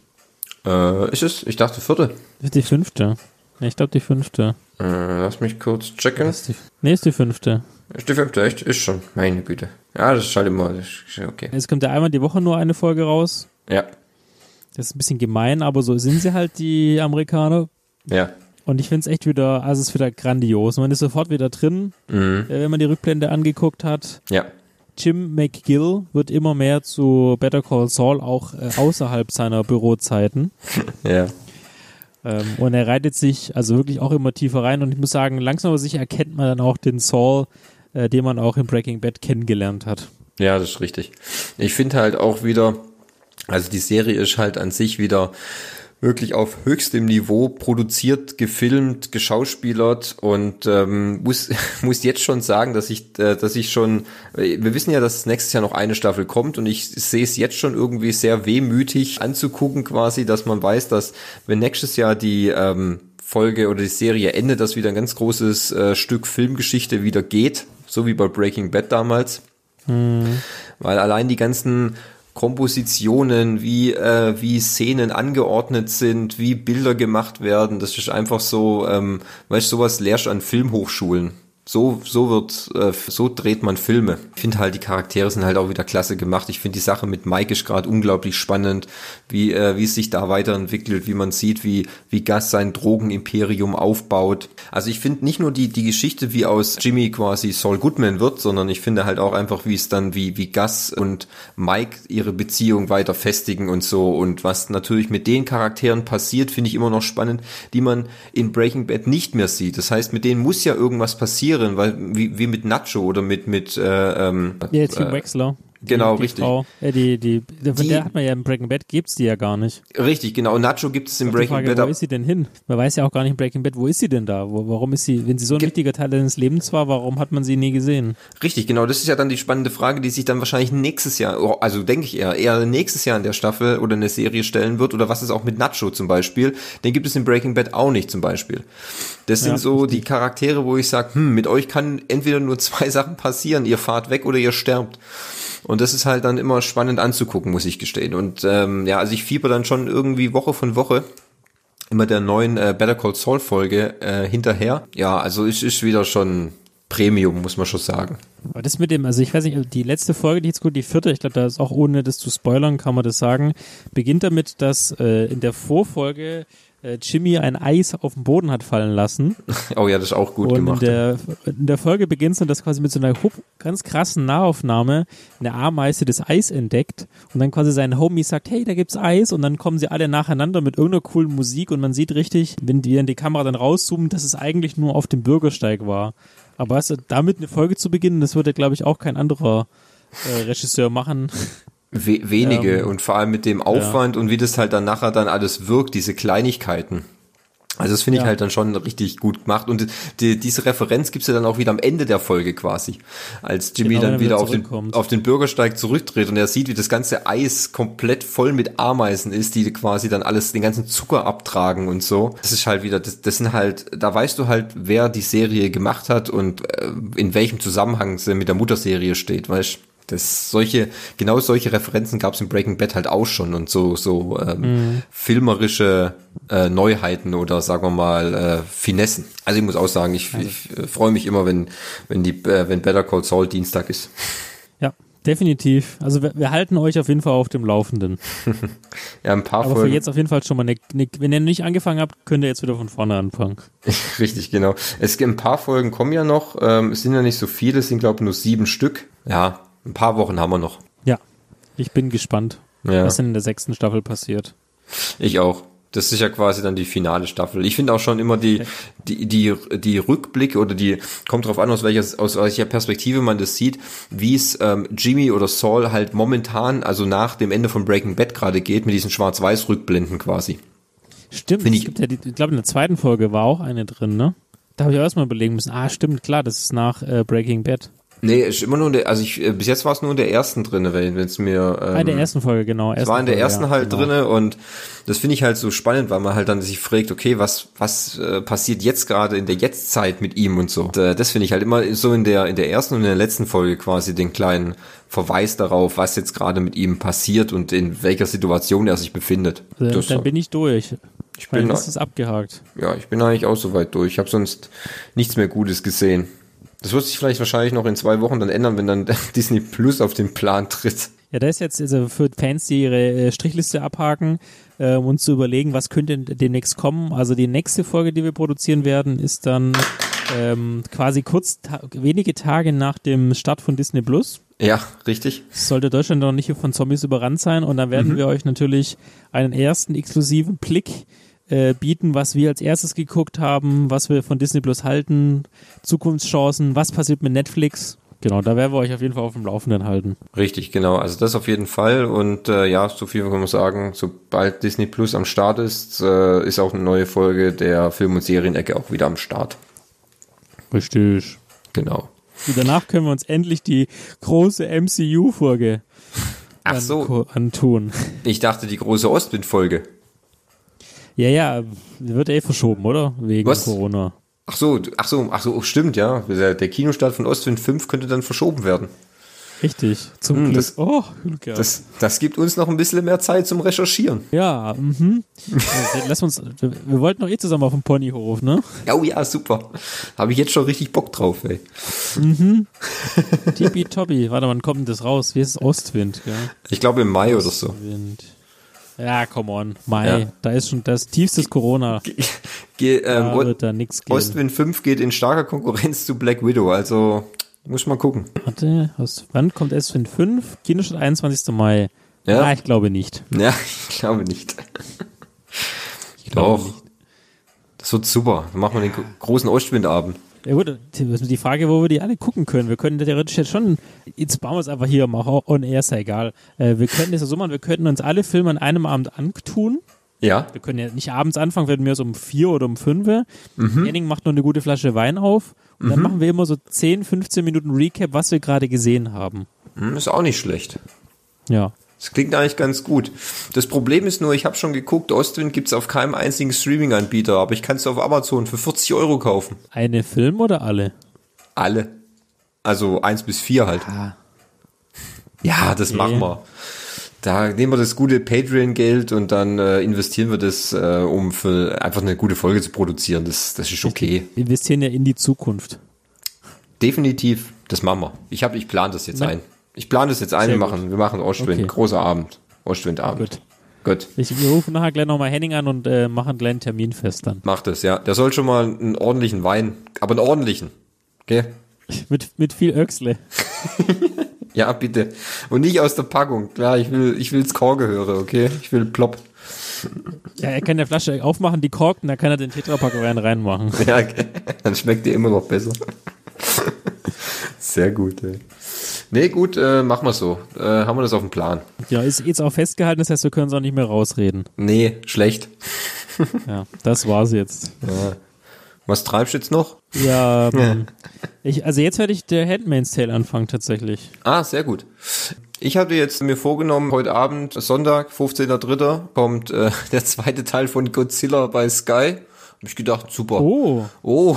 Äh, ist es? Ich dachte vierte. Ist die fünfte. Ich glaube die fünfte. Äh, lass mich kurz checken. Ist die, nee, ist die fünfte. Ist die fünfte, echt? Ist schon. Meine Güte. Ja, das ist halt immer, okay. Es kommt ja einmal die Woche nur eine Folge raus. Ja, Das ist ein bisschen gemein, aber so sind sie halt, die Amerikaner. ja. Und ich finde es echt wieder, also es ist wieder grandios. Man ist sofort wieder drin, Mhm. äh, wenn man die Rückblende angeguckt hat. Ja. Jim McGill wird immer mehr zu Better Call Saul, auch äh, außerhalb seiner Bürozeiten. Ja. Ähm, und er reitet sich also wirklich auch immer tiefer rein. Und ich muss sagen, langsam aber sicher erkennt man dann auch den Saul, äh, den man auch in Breaking Bad kennengelernt hat. Ja, das ist richtig. Ich finde halt auch wieder, also die Serie ist halt an sich wieder wirklich auf höchstem Niveau produziert, gefilmt, geschauspielert und ähm, muss muss jetzt schon sagen, dass ich äh, dass ich schon wir wissen ja, dass nächstes Jahr noch eine Staffel kommt und ich sehe es jetzt schon irgendwie sehr wehmütig anzugucken quasi, dass man weiß, dass wenn nächstes Jahr die ähm, Folge oder die Serie endet, dass wieder ein ganz großes äh, Stück Filmgeschichte wieder geht, so wie bei Breaking Bad damals. Weil allein die ganzen Kompositionen, wie, äh, wie Szenen angeordnet sind, wie Bilder gemacht werden, das ist einfach so, ähm, weißt du, sowas lehrst an Filmhochschulen. So, so wird, äh, so dreht man Filme. Ich finde halt, die Charaktere sind halt auch wieder klasse gemacht. Ich finde die Sache mit Mike ist gerade unglaublich spannend, wie, äh, wie es sich da weiterentwickelt, wie man sieht, wie, wie Gus sein Drogenimperium aufbaut. Also ich finde nicht nur die, die Geschichte, wie aus Jimmy quasi Saul Goodman wird, sondern ich finde halt auch einfach, wie es dann, wie, wie Gus und Mike ihre Beziehung weiter festigen und so. Und was natürlich mit den Charakteren passiert, finde ich immer noch spannend, die man in Breaking Bad nicht mehr sieht. Das heißt, mit denen muss ja irgendwas passieren passieren, weil wie, wie mit Nacho oder mit mit äh, ähm, ja, Team äh, Wexler. Genau, die richtig. Frau, äh, die, die, die, von der hat man ja im Breaking Bad, gibt's die ja gar nicht. Richtig, genau. Nacho gibt es im Breaking Frage, Bad. Wo ist sie denn hin? Man weiß ja auch gar nicht im Breaking Bad, wo ist sie denn da? Wo, warum ist sie, wenn sie so ein wichtiger Teil deines Lebens war, warum hat man sie nie gesehen? Richtig, genau. Das ist ja dann die spannende Frage, die sich dann wahrscheinlich nächstes Jahr, oh, also denke ich eher, eher nächstes Jahr in der Staffel oder in der Serie stellen wird. Oder was ist auch mit Nacho zum Beispiel? Den gibt es im Breaking Bad auch nicht zum Beispiel. Das sind ja, so richtig. die Charaktere, wo ich sage, hm, mit euch kann entweder nur zwei Sachen passieren. Ihr fahrt weg oder ihr sterbt. Und das ist halt dann immer spannend anzugucken, muss ich gestehen. Und ähm, ja, also ich fieber dann schon irgendwie Woche von Woche immer der neuen äh, Better Call Saul Folge äh, hinterher. Ja, also es ist wieder schon Premium, muss man schon sagen. Aber das mit dem, also ich weiß nicht, die letzte Folge, die jetzt gut, die vierte, ich glaube, da ist auch ohne das zu spoilern, kann man das sagen, beginnt damit, dass äh, in der Vorfolge äh, Jimmy ein Eis auf den Boden hat fallen lassen. Oh ja, das ist auch gut und gemacht. In der, in der Folge beginnt es das quasi mit so einer ganz krassen Nahaufnahme eine Ameise das Eis entdeckt und dann quasi sein Homie sagt, hey, da gibt's Eis und dann kommen sie alle nacheinander mit irgendeiner coolen Musik und man sieht richtig, wenn die, wenn die Kamera dann rauszoomt, dass es eigentlich nur auf dem Bürgersteig war. Aber du, damit eine Folge zu beginnen, das würde, glaube ich, auch kein anderer äh, Regisseur machen. We wenige ähm, und vor allem mit dem Aufwand ja. und wie das halt dann nachher dann alles wirkt, diese Kleinigkeiten. Also das finde ich ja. halt dann schon richtig gut gemacht und die, diese Referenz gibt's ja dann auch wieder am Ende der Folge quasi, als Jimmy genau, dann wieder auf den, auf den Bürgersteig zurückdreht und er sieht, wie das ganze Eis komplett voll mit Ameisen ist, die quasi dann alles, den ganzen Zucker abtragen und so. Das ist halt wieder, das, das sind halt, da weißt du halt, wer die Serie gemacht hat und äh, in welchem Zusammenhang sie mit der Mutterserie steht, weißt das solche, genau solche Referenzen gab es in Breaking Bad halt auch schon und so, so ähm, mhm. filmerische äh, Neuheiten oder sagen wir mal äh, Finessen. Also ich muss auch sagen, ich, also. ich äh, freue mich immer, wenn, wenn die, äh, wenn Better Call Saul Dienstag ist. Ja, definitiv. Also wir, wir halten euch auf jeden Fall auf dem Laufenden. ja, ein paar Aber Folgen. für jetzt auf jeden Fall schon mal eine, eine, wenn ihr nicht angefangen habt, könnt ihr jetzt wieder von vorne anfangen. Richtig, genau. Es gibt ein paar Folgen kommen ja noch. Ähm, es sind ja nicht so viele, es sind glaube ich nur sieben Stück. Ja, ein paar Wochen haben wir noch. Ja, ich bin gespannt, ja. was in der sechsten Staffel passiert. Ich auch. Das ist ja quasi dann die finale Staffel. Ich finde auch schon immer die, die, die, die Rückblicke oder die, kommt drauf an, aus welcher, aus welcher Perspektive man das sieht, wie es ähm, Jimmy oder Saul halt momentan, also nach dem Ende von Breaking Bad gerade geht, mit diesen Schwarz-Weiß-Rückblenden quasi. Stimmt, Find ich, gibt ja die, ich glaube in der zweiten Folge war auch eine drin, ne? Da habe ich auch erstmal überlegen müssen, ah, stimmt, klar, das ist nach äh, Breaking Bad. Nee, ist immer nur in der, also ich, äh, bis jetzt war es nur in der ersten drinne, wenn es mir. Ähm, ah, in der ersten Folge, genau. Es war in der Folge, ersten ja, halt genau. drinne und das finde ich halt so spannend, weil man halt dann sich fragt, okay, was, was äh, passiert jetzt gerade in der Jetztzeit mit ihm und so. Und, äh, das finde ich halt immer so in der, in der ersten und in der letzten Folge quasi den kleinen Verweis darauf, was jetzt gerade mit ihm passiert und in welcher Situation er sich befindet. Äh, das dann bin ich durch. Ich bin das ist abgehakt. Ja, ich bin eigentlich auch soweit durch. Ich habe sonst nichts mehr Gutes gesehen. Das wird sich vielleicht wahrscheinlich noch in zwei Wochen dann ändern, wenn dann Disney Plus auf den Plan tritt. Ja, da ist jetzt also für Fans, die ihre äh, Strichliste abhaken, äh, um uns zu überlegen, was könnte demnächst kommen. Also die nächste Folge, die wir produzieren werden, ist dann ähm, quasi kurz, ta wenige Tage nach dem Start von Disney Plus. Ja, richtig. Sollte Deutschland noch nicht von Zombies überrannt sein. Und dann werden mhm. wir euch natürlich einen ersten exklusiven Blick äh, bieten, was wir als erstes geguckt haben, was wir von Disney Plus halten, Zukunftschancen, was passiert mit Netflix. Genau, da werden wir euch auf jeden Fall auf dem Laufenden halten. Richtig, genau. Also das auf jeden Fall. Und äh, ja, so viel kann man sagen, sobald Disney Plus am Start ist, äh, ist auch eine neue Folge der Film- und Serienecke auch wieder am Start. Richtig. Genau. Und danach können wir uns endlich die große MCU-Folge Ach so. antun. Ich dachte die große Ostwind-Folge. Ja, ja, wird eh verschoben, oder? Wegen Was? Corona. Ach so, ach so, ach so, stimmt, ja. Der, der Kinostart von Ostwind 5 könnte dann verschoben werden. Richtig, zum Hm, Glück. das- oh, Glück gehabt. Das, das gibt uns noch ein bisschen mehr Zeit zum Recherchieren. Ja, mhm. Also, Lass uns, wir, wollten doch eh zusammen auf dem Ponyhof, ne? Oh ja, super. Habe ich jetzt schon richtig Bock drauf, ey. Mhm. Tippitoppi. Warte, wann kommt denn das raus? Wie ist es? Ostwind, gell? Ich glaube im Mai oder so. Ostwind. Ja, come on. Mai. Ja. Da ist schon das tiefstes Corona. Ge ähm, Da O- wird da nix gehen. Ostwind 5 geht in starker Konkurrenz zu Black Widow, also muss man gucken. Warte, aus, wann kommt Ostwind 5? Kinostart 21. Mai. Ja? Ah, ich glaube nicht. Ja, ich glaube nicht. Ich glaube Doch. nicht. Das wird super. Dann machen wir den gro- großen Ostwindabend. Ja gut, die die Frage, wo wir die alle gucken können. Wir können theoretisch jetzt schon, jetzt bauen wir es einfach hier, mach on air, ist ja egal. Äh, wir könnten das ja so machen, wir könnten uns alle Filme an einem Abend antun. Ja. Wir können ja nicht abends anfangen, werden wir so um vier oder um fünf. Mhm. Henning macht noch eine gute Flasche Wein auf und dann Mhm. machen wir immer so 10, 15 Minuten Recap, was wir gerade gesehen haben. Hm, ist auch nicht schlecht. Ja. Das klingt eigentlich ganz gut. Das Problem ist nur, ich habe schon geguckt, Ostwind gibt's auf keinem einzigen Streaming-Anbieter, aber ich kann es auf Amazon für 40 Euro kaufen. Eine Film oder alle? Alle. Also eins bis vier halt. Ja, das Okay. machen wir. Da nehmen wir das gute Patreon-Geld und dann äh, investieren wir das, äh, um für einfach eine gute Folge zu produzieren. Das, das ist okay. Wir investieren ja in die Zukunft. Definitiv, das machen wir. Ich habe, ich plane das jetzt Na. ein. Ich plane das jetzt ein. Sehr Wir gut. machen, wir machen Ostwind, Okay. großer Abend, Ostwindabend. Gut. Gut. Ich, wir rufen nachher gleich nochmal Henning an und äh, machen einen kleinen Termin fest dann. Macht es, ja. Der soll schon mal einen ordentlichen Wein, aber einen ordentlichen. Okay? Mit, mit viel Öxle. Ja, bitte. Und nicht aus der Packung. Klar, ich will, ich will's Korgehöre, okay? Ich will plopp. Ja, er kann der Flasche aufmachen, die korken, dann kann er den Tetrapack rein reinmachen. Ja, okay. dann schmeckt die immer noch besser. Sehr gut, ey. Nee, gut, äh, machen wir so. Äh, haben wir das auf dem Plan? Ja, ist jetzt auch festgehalten, das heißt, wir können es auch nicht mehr rausreden. Nee, schlecht. Ja, das war's jetzt. Ja. Was treibst du jetzt noch? Ja, ähm, ich, also jetzt werde ich der Handmaid's Tale anfangen tatsächlich. Ah, sehr gut. Ich hatte jetzt mir vorgenommen, heute Abend, Sonntag, 15.03., kommt äh, der zweite Teil von Godzilla bei Sky. Hab ich gedacht, super. Oh. Oh,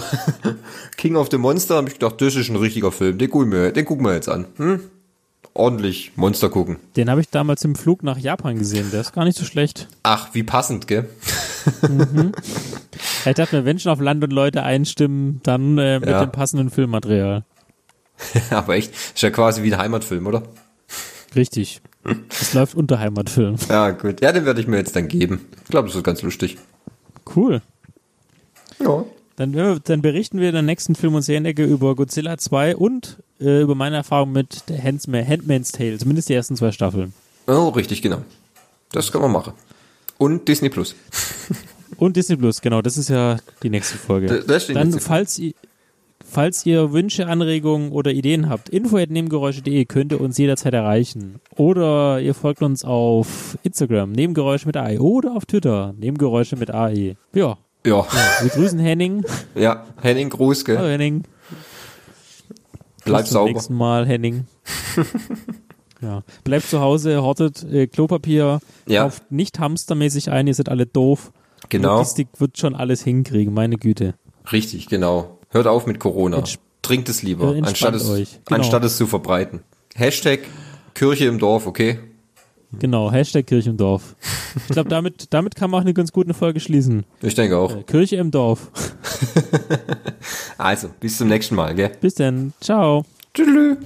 King of the Monster, hab ich gedacht, das ist ein richtiger Film. Den gucken wir, den gucken wir jetzt an. Hm? Ordentlich Monster gucken. Den habe ich damals im Flug nach Japan gesehen, der ist gar nicht so schlecht. Ach, wie passend, gell? Ich dachte mir, wenn schon auf Land und Leute einstimmen, dann äh, mit Ja. dem passenden Filmmaterial. Aber echt, ist ja quasi wie ein Heimatfilm, oder? Richtig. Es läuft unter Heimatfilm. Ja, gut. Ja, den werde ich mir jetzt dann geben. Ich glaube, das ist ganz lustig. Cool. Ja. Dann, dann berichten wir in der nächsten Film- und Serienecke über Godzilla 2 und äh, über meine Erfahrung mit der Handsma- Handmaid's Tale, zumindest die ersten zwei Staffeln. Oh, richtig, genau. Das können wir machen. Und Disney Plus. Und Disney Plus, genau, das ist ja die nächste Folge. Da- das Dann, nächste falls ihr, falls ihr Wünsche, Anregungen oder Ideen habt, info.nebengeräusche.de könnt ihr uns jederzeit erreichen. Oder ihr folgt uns auf Instagram, Nebengeräusche mit AE oder auf Twitter, Nebengeräusche mit AE. Ja. Ja. Wir grüßen Henning. Ja, Henning Gruß, gell? Hallo Henning. Bleib Bis zum sauber. nächsten Mal, Henning. ja. Bleibt zu Hause, hortet äh, Klopapier, Ja. kauft nicht hamstermäßig ein, ihr seid alle doof. Genau. Logistik wird schon alles hinkriegen, meine Güte. Richtig, genau. Hört auf mit Corona. Entsch- Trinkt es lieber, Ja, anstatt es. Genau. anstatt es zu verbreiten. Hashtag Kirche im Dorf, okay? Genau, Hashtag Kirche im Dorf. Ich glaube, damit, damit kann man auch eine ganz gute Folge schließen. Ich denke auch. Äh, Kirche im Dorf. Also, bis zum nächsten Mal, gell? Bis dann. Ciao. Tschüss.